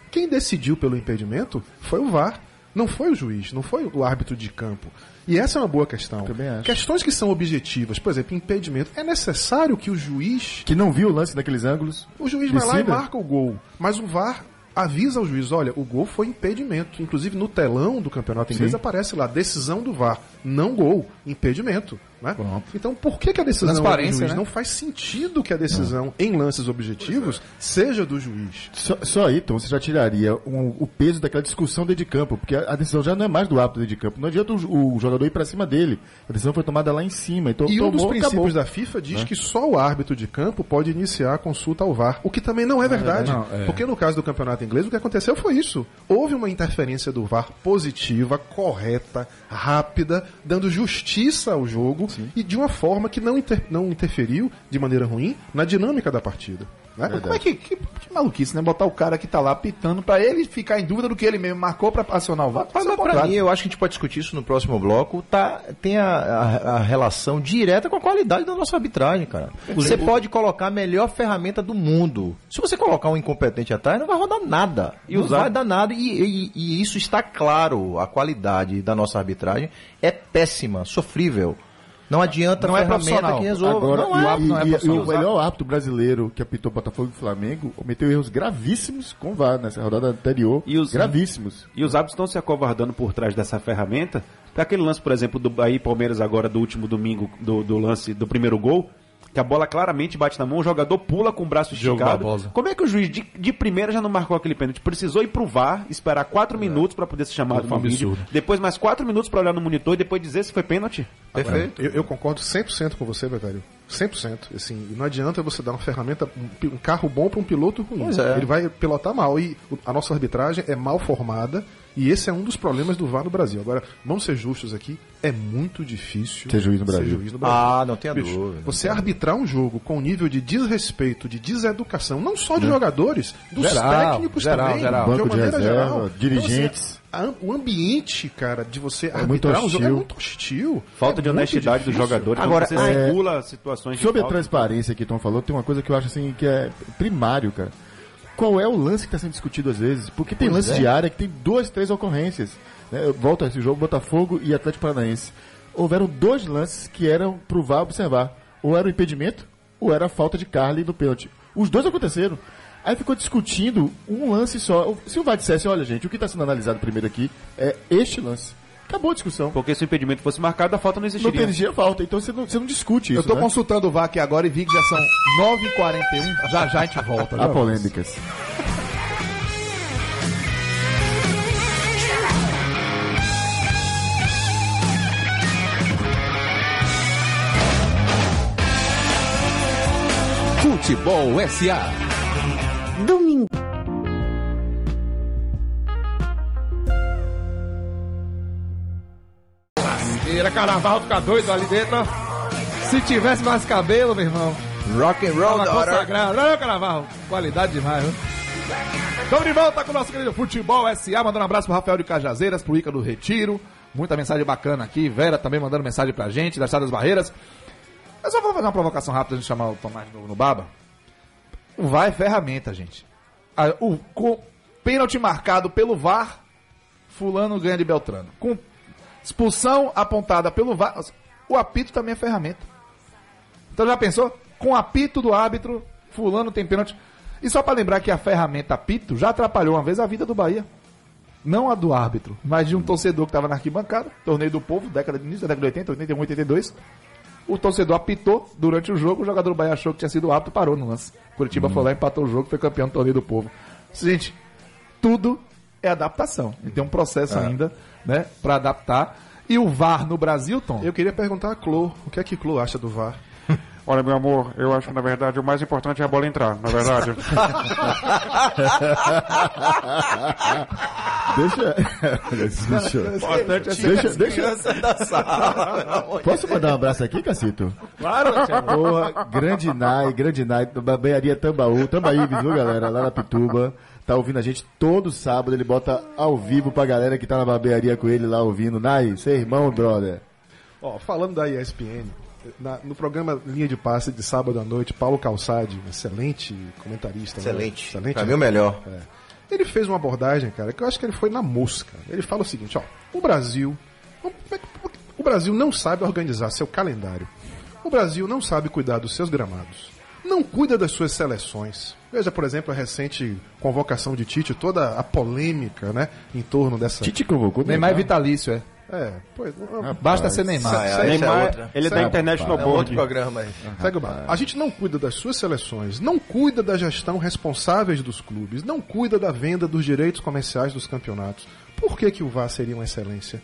Quem decidiu pelo impedimento foi o VAR. Não foi o juiz, não foi o árbitro de campo. E essa é uma boa questão. Questões que são objetivas, por exemplo, impedimento. É necessário que o juiz Que não viu o lance naqueles ângulos. o juiz vai lá e Decida. marca o gol. Mas o VAR avisa ao juiz, olha, o gol foi impedimento. Inclusive no telão do campeonato inglês Sim. aparece lá, decisão do VAR. Não gol, impedimento. Né? Então por que, que a decisão é do juiz? né? Não faz sentido que a decisão em lances objetivos seja do juiz. Só, só aí, então, você já tiraria um- o peso daquela discussão dentro de campo, porque a, a decisão já não é mais do árbitro dentro de campo. Não adianta o, o jogador ir pra cima dele. A decisão foi tomada lá em cima. Então, E um dos tomou, princípios acabou. da FIFA diz que só o árbitro de campo pode iniciar a consulta ao VAR, o que também não é verdade. Não, é. Porque no caso do campeonato inglês, o que aconteceu foi isso. Houve uma interferência do VAR positiva, correta, rápida, dando justiça ao jogo e de uma forma que não, inter- não interferiu de maneira ruim na dinâmica da partida. Né? Como é que, que, que maluquice, né? Botar o cara que tá lá pitando pra ele ficar em dúvida do que ele mesmo marcou pra acionar o VAR. Mas, Isso é o pra mim, eu acho que a gente pode discutir isso no próximo bloco. Tá, tem a, a- a relação direta com a qualidade da nossa arbitragem, cara. Você pode colocar a melhor ferramenta do mundo. Se você colocar um incompetente atrás, não vai rodar nada. E não usar- vai dar nada. E, e- e isso está claro. A qualidade da nossa arbitragem é péssima, sofrível. Não adianta Não é ferramenta profissional. que resolva. Agora, não e, é. árbitro não é e- e o melhor árbitro brasileiro que apitou Botafogo e Flamengo cometeu erros gravíssimos com o VAR nessa rodada anterior. E os- gravíssimos. E os árbitros estão se acovardando por trás dessa ferramenta. Aquele lance, por exemplo, do Bahia e Palmeiras agora do último domingo, do, do lance do primeiro gol, que a bola claramente bate na mão, o jogador pula com o braço esticado. Como é que o juiz de, de primeira já não marcou aquele pênalti? Precisou ir pro VAR, esperar quatro minutos para poder ser chamado um no vídeo, depois mais quatro minutos para olhar no monitor e depois dizer se foi pênalti? Perfeito. Eu, eu concordo 100% com você, meu velho. 100%. Assim, e não adianta você dar uma ferramenta, um, um carro bom para um piloto ruim. É. Ele vai pilotar mal. E a nossa arbitragem é mal formada. E esse é um dos problemas do VAR no Brasil. Agora, vamos ser justos aqui, é muito difícil Ser juiz no Brasil. juiz no Brasil. Ah, não tenha Bicho, dúvida. Você arbitrar um jogo com um nível de desrespeito, de deseducação, não só de jogadores, dos Geral, técnicos geral, também, geral. de uma Banco de maneira reserva, geral. dirigentes. Então, assim, a- o ambiente, cara, de você muito arbitrar um jogo é muito hostil. Falta É de honestidade dos jogadores. Agora, Agora, você é- regula situações de Sobre a transparência que o Tom falou, tem uma coisa que eu acho assim que é primário, cara. Qual é o lance que está sendo discutido às vezes? Porque tem lance de área que tem duas, três ocorrências. Né? Eu volto a esse jogo, Botafogo e Atlético Paranaense. Houveram dois lances que eram pro VAR observar. Ou era o impedimento, ou era a falta de Carly no pênalti. Os dois aconteceram. Aí ficou discutindo um lance só. Se o VAR dissesse, olha gente, o que está sendo analisado primeiro aqui é este lance. Acabou a discussão. Porque se o impedimento fosse marcado, a falta não Não existiria. perdia falta, então você não, você não discute isso. Eu tô né? consultando o VAR aqui agora e vi que já são 9h41. Já já a gente volta. Há né? polêmicas. Futebol SA. Domingo. Era carnaval ficar doido ali dentro. Se tivesse mais cabelo, meu irmão. Rock and roll. Olha o carnaval. Qualidade demais, viu? Estamos de volta com o nosso querido Futebol SA. Mandando um abraço pro Rafael de Cajazeiras, pro Ica do Retiro. Muita mensagem bacana aqui. Vera também mandando mensagem pra gente, das das Barreiras. Eu só vou fazer uma provocação rápida antes de chamar o Tomás no, no Baba. O VAR é ferramenta, gente. A- o com pênalti marcado pelo VAR, fulano ganha de Beltrano. Com expulsão apontada pelo VAR, o apito também é ferramenta. Então já pensou? Com o apito do árbitro, fulano tem pênalti. E só pra lembrar que a ferramenta apito já atrapalhou uma vez a vida do Bahia. Não a do árbitro, mas de um torcedor que estava na arquibancada, torneio do povo, década de início da década de 80, 81, 82. O torcedor apitou durante o jogo, o jogador do Bahia achou que tinha sido apto, parou no lance. Curitiba foi lá, empatou o jogo, foi campeão do torneio do povo. Gente, tudo é adaptação. E tem um processo ainda, né, para adaptar. E o VAR no Brasil, Tom, Eu queria perguntar a Clô, o que é que Clô acha do VAR? Olha, meu amor, eu acho que na verdade o mais importante é a bola entrar, na verdade. Deixa. Bicho. importante é Deixa, deixa. Da sala. Posso mandar um abraço aqui, Cacito? claro, Porra, grande Nai, grande Nai, da Banharia Tambaú, Tambaíbes, viu, galera? Lá na Pituba. Tá ouvindo a gente todo sábado, ele bota ao vivo pra galera que tá na barbearia com ele lá ouvindo. Nai, seu irmão, brother. Ó, falando da ESPN, na- no programa Linha de Passe de sábado à noite, Paulo Calçade, um excelente comentarista. né? Excelente. Excelente. Pra mim o melhor. É. Ele fez uma abordagem, cara, que eu acho que ele foi na mosca. Ele fala o seguinte, ó, o Brasil, o Brasil não sabe organizar seu calendário. O Brasil não sabe cuidar dos seus gramados. Não cuida das suas seleções. Veja, por exemplo, a recente convocação de Tite, toda a polêmica, né, em torno dessa... Tite convocou Neymar é vitalício, é. É, pois... Basta ser Neymar. Ah, é, é Neymar, ele é da Sabe, International É um outro Board. programa aí. Segue o barco. A gente não cuida das suas seleções, não cuida da gestão responsáveis dos clubes, não cuida da venda dos direitos comerciais dos campeonatos. Por que, que o VAR seria uma excelência?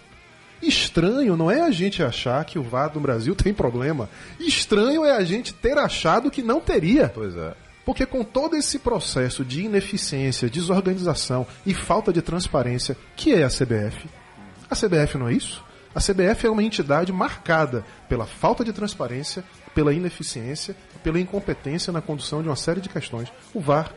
Estranho não é a gente achar que o VAR no Brasil tem problema. Estranho é a gente ter achado que não teria. Pois é. Porque com todo esse processo de ineficiência, desorganização e falta de transparência, que é a CBF, a CBF não é isso? A CBF é uma entidade marcada pela falta de transparência, pela ineficiência, pela incompetência na condução de uma série de questões. O VAR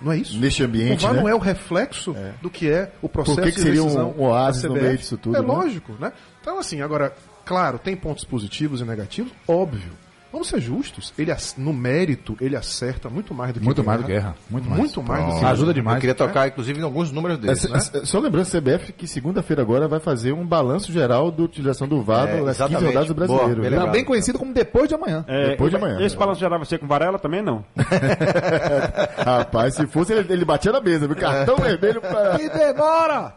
não é isso? Neste ambiente, o VAR né? não é o reflexo do que é o processo Por que que de seria um- decisão um oásis da no meio disso tudo, É né? lógico, né? Então, assim, agora, claro, tem pontos positivos e negativos, óbvio. Vamos ser justos. Ele, no mérito, ele acerta muito mais do que Muito mais do que erra. Muito mais. Muito mais do que Ajuda Eu demais. queria tocar, inclusive, em alguns números É, desses, né? é, Só lembrando, CBF que segunda-feira agora vai fazer um balanço geral da utilização do VAR É, nas 15 exatamente. rodadas do brasileiro. Boa, beleza. Também conhecido como depois de amanhã. É, Depois de amanhã. Esse balanço geral vai ser com Varela também, não? Rapaz, se fosse, ele, ele batia na mesa, viu? Cartão vermelho pra. E demora!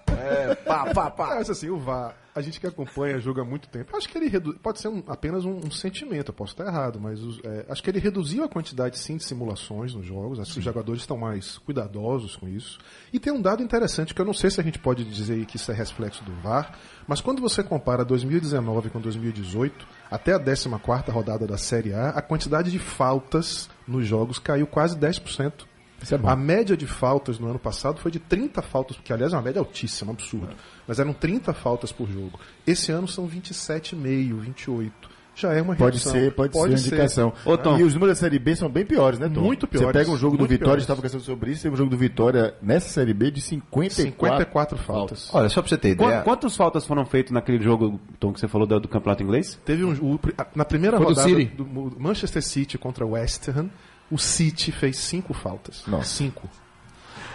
Pá, pá, pá. Mas assim, o VAR, a gente que acompanha, julga há muito tempo. Acho que ele redu... pode ser um- apenas um, um sentimento, eu posso estar errado, mas os- é, acho que ele reduziu a quantidade sim de simulações nos jogos. Acho que os jogadores estão mais cuidadosos com isso. E tem um dado interessante que eu não sei se a gente pode dizer que isso é reflexo do VAR, mas quando você compara 2019 com 2018, até a 14 rodada da Série A, a quantidade de faltas nos jogos caiu quase 10%. Isso é bom. A média de faltas no ano passado foi de 30 faltas, porque aliás é uma média altíssima, um absurdo. Mas eram 30 faltas por jogo. Esse ano são 27,5, 28. Já é uma Pode redução. ser, pode, ser uma indicação. Ô, Tom. E os números da Série B são bem piores, né, Tom? Muito piores, Você pega um jogo do Vitória, piores. estava conversando sobre isso, tem um jogo do Vitória nessa Série B de 54, 54 faltas. Olha, só pra você ter Qu- ideia. Quantas faltas foram feitas naquele jogo, Tom, que você falou do, do campeonato inglês? Teve um, o- na primeira Foi do rodada City. do, Manchester City contra o West Ham, o City fez cinco faltas. Nossa. Cinco.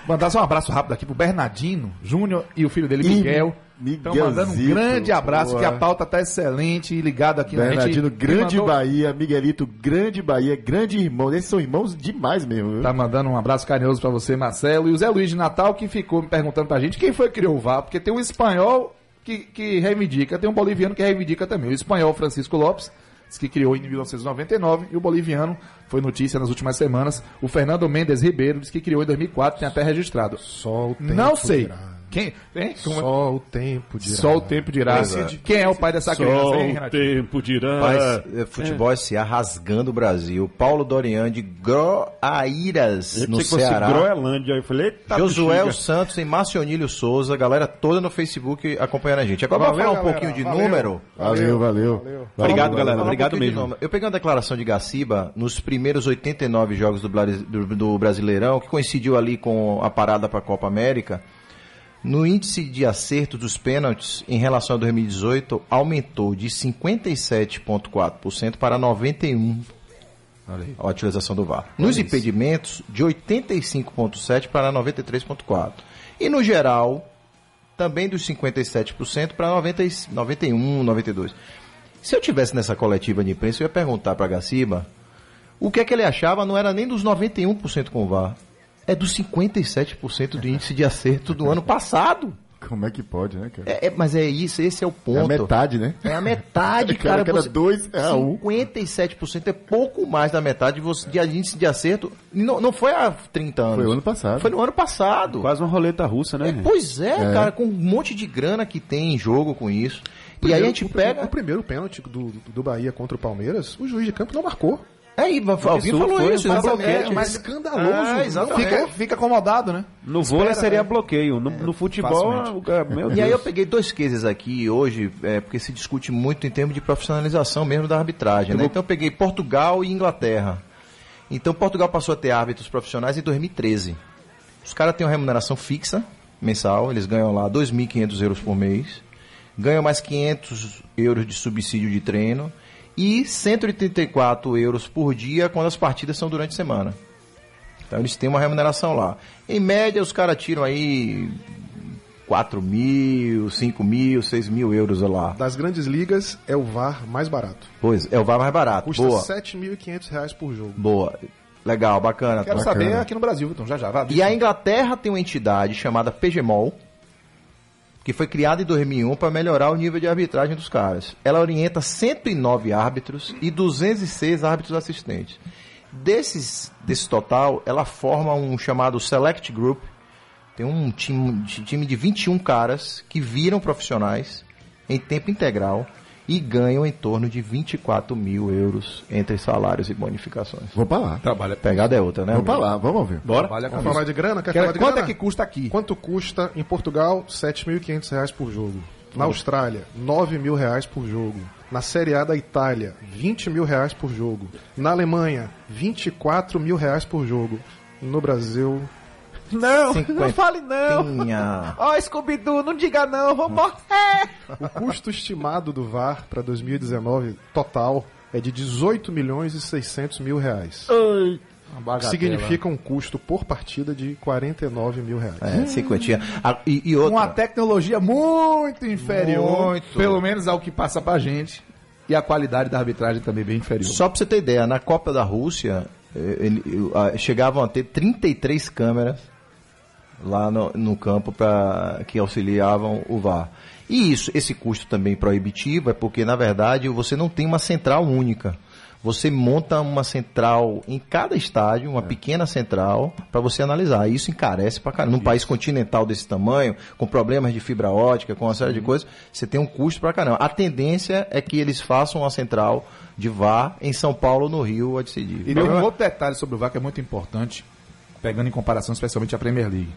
Mandar só um abraço rápido aqui pro Bernardino Júnior e o filho dele, Miguel. Estão mandando um grande abraço, boa. que a pauta tá excelente e ligado aqui na Bernardino, gente. grande mandou- Bahia, Miguelito, grande Bahia, grande irmão. Esses são irmãos demais mesmo. viu? Tá mandando um abraço carinhoso pra você, Marcelo. E o Zé Luiz de Natal que ficou me perguntando pra gente quem foi que criou o VAR, porque tem um espanhol que, que reivindica, tem um boliviano que reivindica também. O espanhol Francisco Lopes, que criou em 1999, e o boliviano foi notícia nas últimas semanas. O Fernando Mendes Ribeiro diz que criou em 2004, tem até registrado. Só o tempo Não sei. Quem? Hein? Como é? Só o tempo dirá. Só o tempo dirá. Quem é o pai dessa criança, hein, Renatinho? tempo dirá. Rapaz, é, futebol S.A. rasgando o Brasil. Paulo Dorian de Groaíras, no Ceará. Groenlândia. Aí eu falei, eita, Josué bexiga. Santos e Marcionílio Souza, galera toda no Facebook acompanhando a gente. Agora Valeu, vamos falar um galera. pouquinho de Valeu. número. Valeu, valeu. Obrigado, galera. Falar um Obrigado pouquinho de mesmo. número. Eu peguei uma declaração de Gaciba nos primeiros 89 jogos do, do- do Brasileirão, que coincidiu ali com a parada para a Copa América. No índice de acerto dos pênaltis em relação a 2018, aumentou de 57,4% para 91% a utilização do VAR. Nos impedimentos, de 85,7% para 93,4%. E no geral, também dos 57% para 90 e- 91, 92%. Se eu tivesse nessa coletiva de imprensa, eu ia perguntar para Gaciba o que é que ele achava não era nem dos 91% com o VAR, é dos 57% do índice de acerto do ano passado. Como é que pode, né, cara? É, é- mas é isso, esse é o É, ponto. a metade, né? É a metade, Cara, cara. você- dois, é a um. 57% é pouco mais da metade de, você, de índice de acerto. Não, não foi há 30 anos. Foi o ano passado. Foi no ano passado. Quase uma roleta russa, né? É, pois é, cara, com um monte de grana que tem em jogo com isso. e aí a gente o primeiro- pega. O primeiro pênalti do, do Bahia contra o Palmeiras, o juiz de campo não marcou. É, e alguém falou foi, isso, exatamente. bloqueio, mas escandaloso. Ah, exatamente. Fica, fica acomodado, né? No vôlei Espera, seria né? bloqueio. No, no futebol, é, meu Deus. E aí eu peguei dois cases aqui hoje, é, porque se discute muito em termos de profissionalização mesmo da arbitragem. Né? Então eu peguei Portugal e Inglaterra. Então Portugal passou a ter árbitros profissionais em 2013. Os caras têm uma remuneração fixa, mensal, eles ganham lá 2.500 euros por mês, ganham mais 500 euros de subsídio de treino e 184 euros por dia quando as partidas são durante a semana. Então eles têm uma remuneração lá. Em média, os caras tiram aí 4 mil, 5 mil, 6 mil euros lá. Das grandes ligas, é o VAR mais barato. Pois, é o VAR mais barato. Custa Boa, 7.500 reais por jogo. boa. Legal, bacana. Quero Bacana. saber aqui no Brasil, então, já já. Vá, E a Inglaterra tem uma entidade chamada PGMOL, que foi criada em 2001 para melhorar o nível de arbitragem dos caras. Ela orienta 109 árbitros e 206 árbitros assistentes. Desses, desse total, ela forma um chamado Select Group. Tem um time, time de 21 caras que viram profissionais em tempo integral e ganham em torno de 24 mil euros entre salários e bonificações. Vamos pra lá. Trabalha. Pegada é outra, né? Vamos pra amigo? lá, vamos ver. Bora? Trabalha com falar de grana? Quer Quero- falar de Quanto grana? é que custa aqui? Quanto custa em Portugal? 7.500 reais por jogo. Na Austrália, 9 mil reais por jogo. Na Série A da Itália, 20 mil reais por jogo. Na Alemanha, 24 mil reais por jogo. No Brasil, Não, não fale não. Ó, Scooby-Doo, não diga não, vou morrer. o custo estimado do VAR para 2019 total é de 18 milhões e 600 mil reais. Uma Que significa um custo por partida de 49 mil reais. É, cinquentinha. Ah, e, e outra. Uma tecnologia muito inferior, Muito. pelo menos ao que passa pra gente. E a qualidade da arbitragem também bem inferior. Só pra você ter ideia, na Copa da Rússia, eh, ele- ah, chegavam a ter 33 câmeras lá no, no campo pra, que auxiliavam o VAR. E isso, esse custo também proibitivo é porque, na verdade, você não tem uma central única. Você monta uma central em cada estádio, uma pequena central, para você analisar. Isso encarece pra caramba. Num país continental desse tamanho, com problemas de fibra ótica, com uma série de coisas, você tem um custo pra caramba. A tendência é que eles façam uma central de VAR em São Paulo, no Rio, a decidir. E um outro detalhe sobre o VAR que é muito importante, pegando em comparação especialmente a Premier League.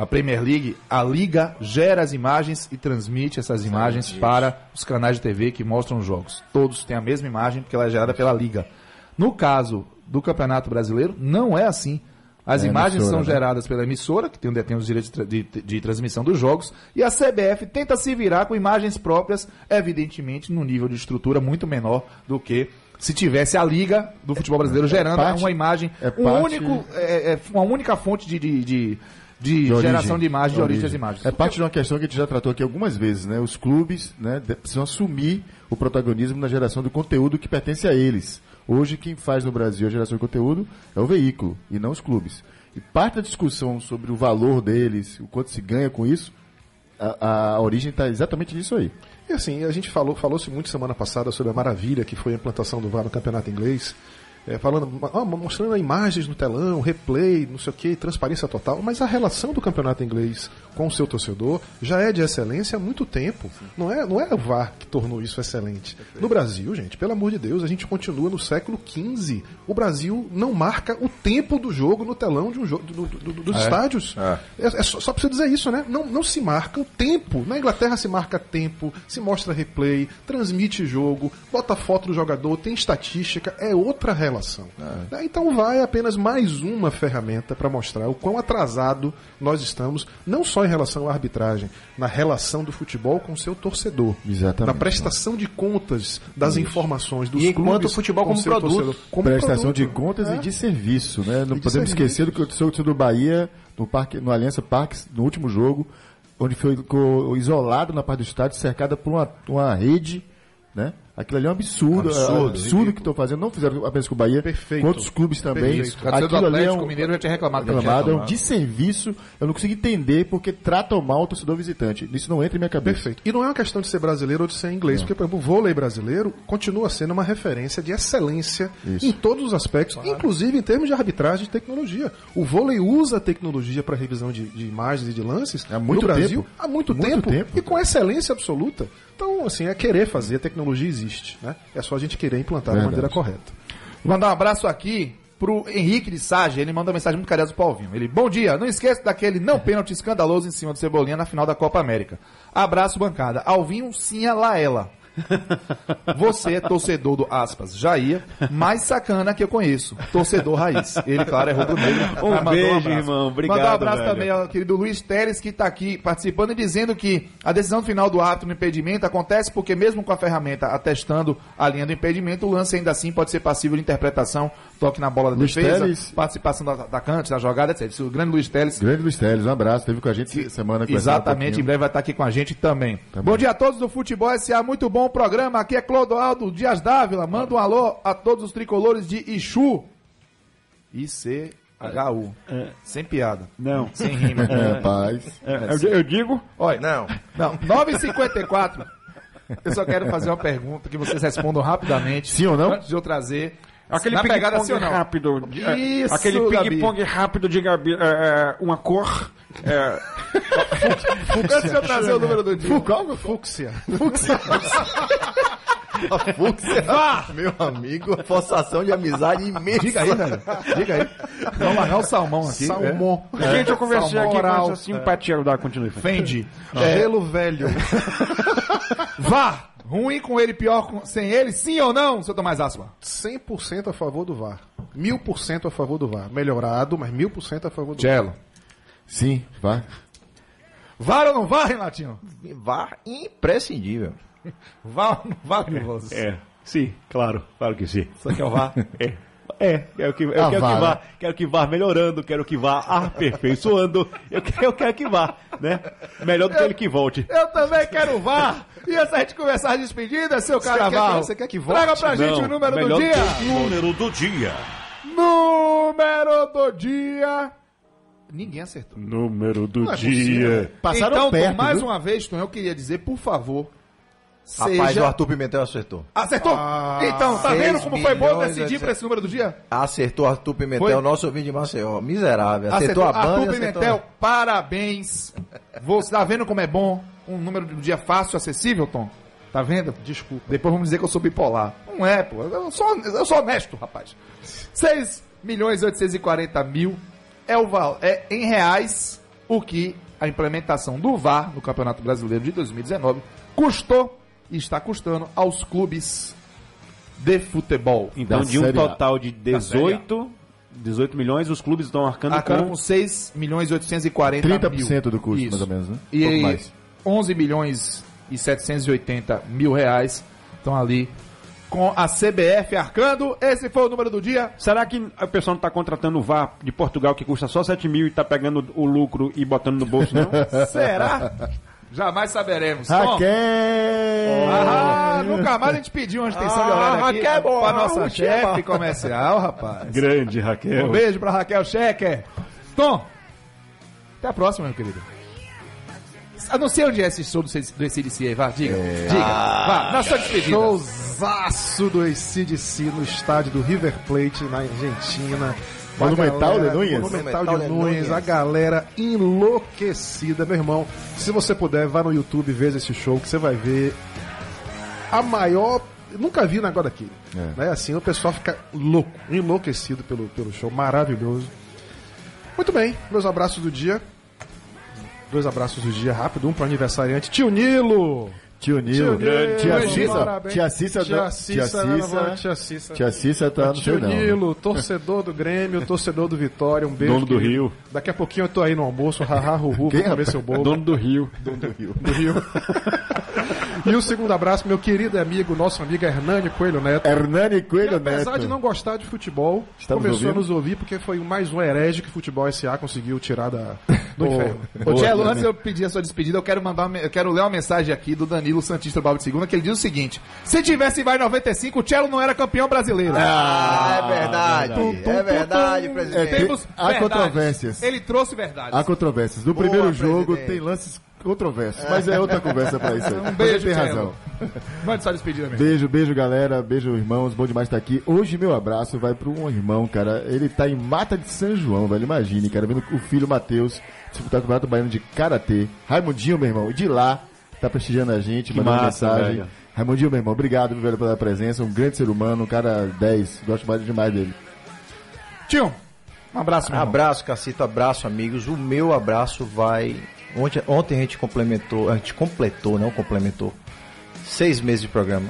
A Premier League, a liga gera as imagens e transmite essas imagens para os canais de TV que mostram os jogos. Todos têm a mesma imagem porque ela é gerada pela liga. No caso do Campeonato Brasileiro, não é assim. As É imagens emissora, são né? geradas pela emissora, que tem, detém os direitos de, de, de transmissão dos jogos, e a CBF tenta se virar com imagens próprias, evidentemente, num nível de estrutura muito menor do que se tivesse a liga do futebol brasileiro gerando parte- uma imagem, é um parte- único, é, é, uma única fonte de, de, de, de geração origem. de imagem, de De origem das origem. imagens. É parte de uma questão que a gente já tratou aqui algumas vezes, né? Os clubes né, precisam assumir o protagonismo na geração do conteúdo que pertence a eles. Hoje, quem faz no Brasil a geração de conteúdo é o veículo e não os clubes. E parte da discussão sobre o valor deles, o quanto se ganha com isso, a, a origem está exatamente nisso aí. E assim, a gente falou, falou-se muito semana passada sobre a maravilha que foi a implantação do VAR no campeonato inglês. É, falando, ah, mostrando imagens no telão, replay, não sei o que, transparência total, mas a relação do campeonato inglês com o seu torcedor já é de excelência há muito tempo. Não é, não é o VAR que tornou isso excelente. No Brasil, gente, pelo amor de Deus, a gente continua no século XV. O Brasil não marca o tempo do jogo no telão de um jogo do, do, do, dos é. estádios. É. é, é só, só pra você dizer isso, né? Não, não se marca o tempo. Na Inglaterra se marca tempo, se mostra replay, transmite jogo, bota foto do jogador, tem estatística, é outra relação. É. Então vai apenas mais uma ferramenta para mostrar o quão atrasado nós estamos, não só em relação à arbitragem, na relação do futebol com o seu torcedor. Exatamente. Na prestação de contas das Isso. informações dos e enquanto o futebol como produto. Torcedor, como prestação produto. de contas é. e de serviço, né? Não podemos serviço. esquecer do que aconteceu do Bahia no, parque, no Aliança Parques, no último jogo, onde foi isolado na parte do estádio, cercada por uma, uma rede, né? Aquilo ali é um absurdo. Absurdo, é absurdo que estão fazendo. Não fizeram apenas com o Bahia, Perfeito. com outros clubes também. Perfeito. Aquilo ali é um, Mineiro já tinha reclamado. reclamado é um desserviço. Eu não consigo entender porque tratam mal o torcedor visitante. Isso não entra em minha cabeça. Perfeito. E não é uma questão de ser brasileiro ou de ser inglês, não. porque, por exemplo, o vôlei brasileiro continua sendo uma referência de excelência Isso. em todos os aspectos, claro. inclusive em termos de arbitragem e tecnologia. O vôlei usa a tecnologia para revisão de, de, imagens e de lances há muito no Brasil tempo. há muito, muito tempo, tempo, e com excelência absoluta. Então, assim, é querer fazer, a tecnologia existe, né? É só a gente querer implantar Verdade. da maneira correta. Vou mandar um abraço aqui pro Henrique de Sage, ele mandou uma mensagem muito carinhosa pro Alvinho. Ele, bom dia, não esqueça daquele não pênalti escandaloso em cima do Cebolinha na final da Copa América. Abraço, bancada. Alvinho, Sinha Laela. Você é torcedor do aspas, Jair, mais sacana que eu conheço. Torcedor raiz. Ele, claro, é rubro-negro. Um beijo, um irmão. Obrigado. Mandar um abraço velho. também ao querido Luiz Teres, que está aqui participando e dizendo que a decisão final do ato no impedimento acontece porque, mesmo com a ferramenta atestando a linha do impedimento, o lance ainda assim pode ser passível de interpretação. Toque na bola da Luiz defesa, Teles. participação da atacante, da jogada, etc. O grande Luiz Teles. Grande Luiz Teles, um abraço. Teve com a gente semana. Exatamente, um em breve vai estar aqui com a gente também. também. Bom dia a todos do Futebol SA, muito bom o programa. Aqui é Clodoaldo Dias Dávila. Manda um alô a todos os tricolores de Ixu. I-C-H-U. É. Sem piada. Não. Sem rima. É, rapaz. É, eu, eu, digo. Olha. Não. Não. 9h54. Eu só quero fazer uma pergunta que vocês respondam rapidamente. Sim ou não? Antes de eu trazer. Aquele ping-pong rápido. Isso, aquele ping-pong rápido de Gabi, é, uma cor. É... Antes de eu trazer o número do dia. Fúcsia. Fúcsia. Fúcsia. Vá! Meu amigo, forçação de amizade imensa. Diga aí, velho. Diga aí. Vamos largar o salmão aqui. Salmão. É. Gente, eu conversei salmão aqui oral. com essa simpatia. É. Continue. Fendi. É. Gelo velho. Vá! Ruim com ele, pior com, sem ele, sim ou não, seu Tomás Asma? 100% a favor do VAR. 1000% a favor do VAR. Melhorado, mas 1000% a favor do Cello. VAR. Sim, VAR. VAR ou não VAR, Renatinho? VAR imprescindível. VAR ou não VAR, você? É, sim, claro, claro que sim. Só que é o VAR? É. É, quero que, eu quero, que vá, quero que vá melhorando, quero que vá aperfeiçoando, eu, quero, eu quero que vá, né? Melhor do que eu, ele que volte. Eu também quero vá! E antes da gente começar a despedida, seu Carnaval, você quer que volte? Traga pra gente Não, o número do dia! Número do dia! Número do dia! Ninguém acertou. Número do é dia. Passaram então, perto, mais viu? uma vez, Tom, eu queria dizer, por favor, Seja... Rapaz, o Arthur Pimentel acertou. Acertou? Ah, então, tá vendo como foi bom decidir pra esse número do dia? Acertou Arthur Pimentel, foi? nosso ouvinte de Maceió. Miserável. Acertou, acertou a banda. Arthur Pimentel, acertou... parabéns. Você tá vendo como é bom? Um número do dia fácil, acessível, Tom? Tá vendo? Desculpa. Depois vamos dizer que eu sou bipolar. Não é, pô. Eu sou, eu sou honesto, rapaz. 6 milhões e 840 mil é, o, é em reais o que a implementação do VAR no Campeonato Brasileiro de 2019 custou e está custando aos clubes de futebol. Então, de um total de 18, 18 milhões, os clubes estão arcando, arcando com... com 6 milhões e 840 30% mil. 30% do custo, Isso. mais ou menos, né? E um mais. 11 milhões e 780 mil reais estão ali com a CBF arcando. Esse foi o número do dia. Será que o pessoal não está contratando o VAR de Portugal que custa só 7 mil e está pegando o lucro e botando no bolso, não? Será? Jamais saberemos. Raquel! Ah, nunca mais a gente pediu uma extensão ah, de horário aqui Raquel, bom, pra nossa chefe comercial, rapaz. Grande, Raquel. Um beijo pra Raquel Checker. Tom, até a próxima, meu querido. Eu não sei onde é esse show do, do CDC aí, vá, diga. É... Diga, vá, na sua despedida. Showzaço do ACDC no estádio do River Plate, na Argentina. Monumental galera- de Núñez? Monumental de Núñez. a galera enlouquecida, meu irmão. Se você puder, vá no YouTube e veja esse show que você vai ver a maior. Nunca vi um negócio daquele. É. Né? Assim, o pessoal fica louco, enlouquecido pelo, pelo show, maravilhoso. Muito bem, meus abraços do dia. Dois abraços do dia rápido, um para aniversariante. Tio Nilo! Tio Nilo, Nilo, tia Cissa, parabéns. tia Cissa, Tia Cissa, tia Cissa. tia Cissa tá no Tio. Nilo, torcedor do Grêmio, torcedor do Vitória, um beijo. Dono do. Rio. Daqui a pouquinho eu tô aí no almoço, haha, ruhu, vou comer seu bolo. Dono do Rio. do Rio. e o segundo abraço, meu querido amigo, nosso amigo Hernani Coelho Neto. Hernani Que, Coelho apesar Neto. de não gostar de futebol, Estamos começou ouvindo? a nos ouvir porque foi mais um herege que Futebol S.A. conseguiu tirar da, do inferno. Ô, Tchelo, antes de eu pedir a sua despedida, eu quero mandar, uma- eu quero ler uma mensagem aqui do Danilo Santista Balbo de Segunda, que ele diz o seguinte: se tivesse vai 95, o Tchelo não era campeão brasileiro. Ah, é verdade. É verdade, É, presidente. Temos há verdades. controvérsias. Ele trouxe verdade. Há controvérsias. No Boa, primeiro jogo presidente. tem lances controversos, mas é outra conversa pra isso aí. Um beijo, tem razão. Mande sua despedida mesmo. Beijo, beijo, galera. Beijo, irmãos. Bom demais estar aqui. Hoje, meu abraço vai para um irmão, cara. Ele tá em Mata de São João, velho. Imagine, cara. Vendo o filho Matheus disputar o Campeonato Baiano de Karatê. Raimundinho, meu irmão, de lá, tá prestigiando a gente, mandando massa, mensagem. velho. Raimundinho, meu irmão, obrigado, velho, pela presença. Um grande ser humano, um cara 10. Gosto mais demais dele. Tio, um abraço, meu irmão. Abraço, Cacito, abraço, amigos. O meu abraço vai. Ontem, ontem a gente complementou, a gente completou, não complementou. Seis meses de programa.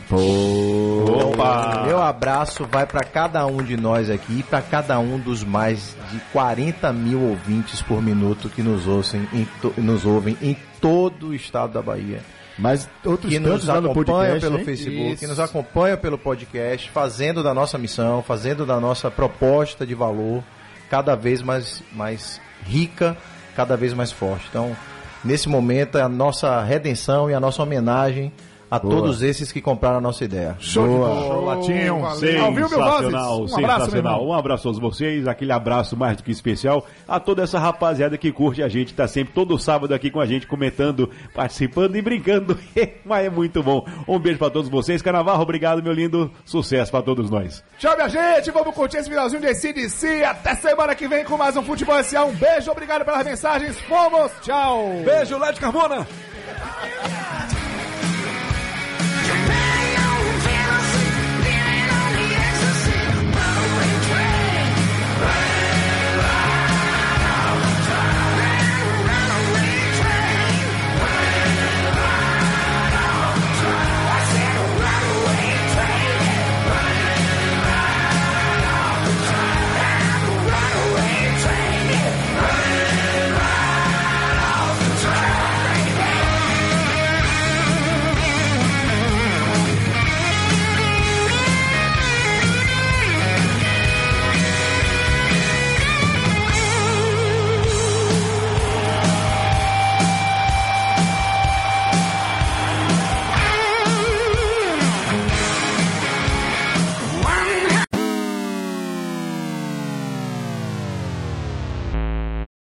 Opa! Meu abraço vai para cada um de nós aqui e para cada um dos mais de 40 mil ouvintes por minuto que nos ouvem em, to- nos ouvem em todo o estado da Bahia. Mas outros Que nos acompanham podcast, pelo hein? Facebook, Isso. que nos acompanham pelo podcast, fazendo da nossa missão, fazendo da nossa proposta de valor cada vez mais, mais rica, cada vez mais forte. Então, nesse momento, é a nossa redenção e a nossa homenagem a todos esses que compraram a nossa ideia. Show de Boa. bola, Latinho. Sensacional? Um sensacional. Um abraço a todos vocês, aquele abraço mais do que especial a toda essa rapaziada que curte a gente, tá sempre todo sábado aqui com a gente, comentando, participando e brincando. Mas é muito bom. Um beijo pra todos vocês. Canavarro, obrigado, meu lindo. Sucesso pra todos nós. Tchau, minha gente. Vamos curtir esse finalzinho de CDC. Até semana que vem com mais um Futebol S.A. Um beijo, obrigado pelas mensagens. Fomos, tchau. Beijo, Led Carmona!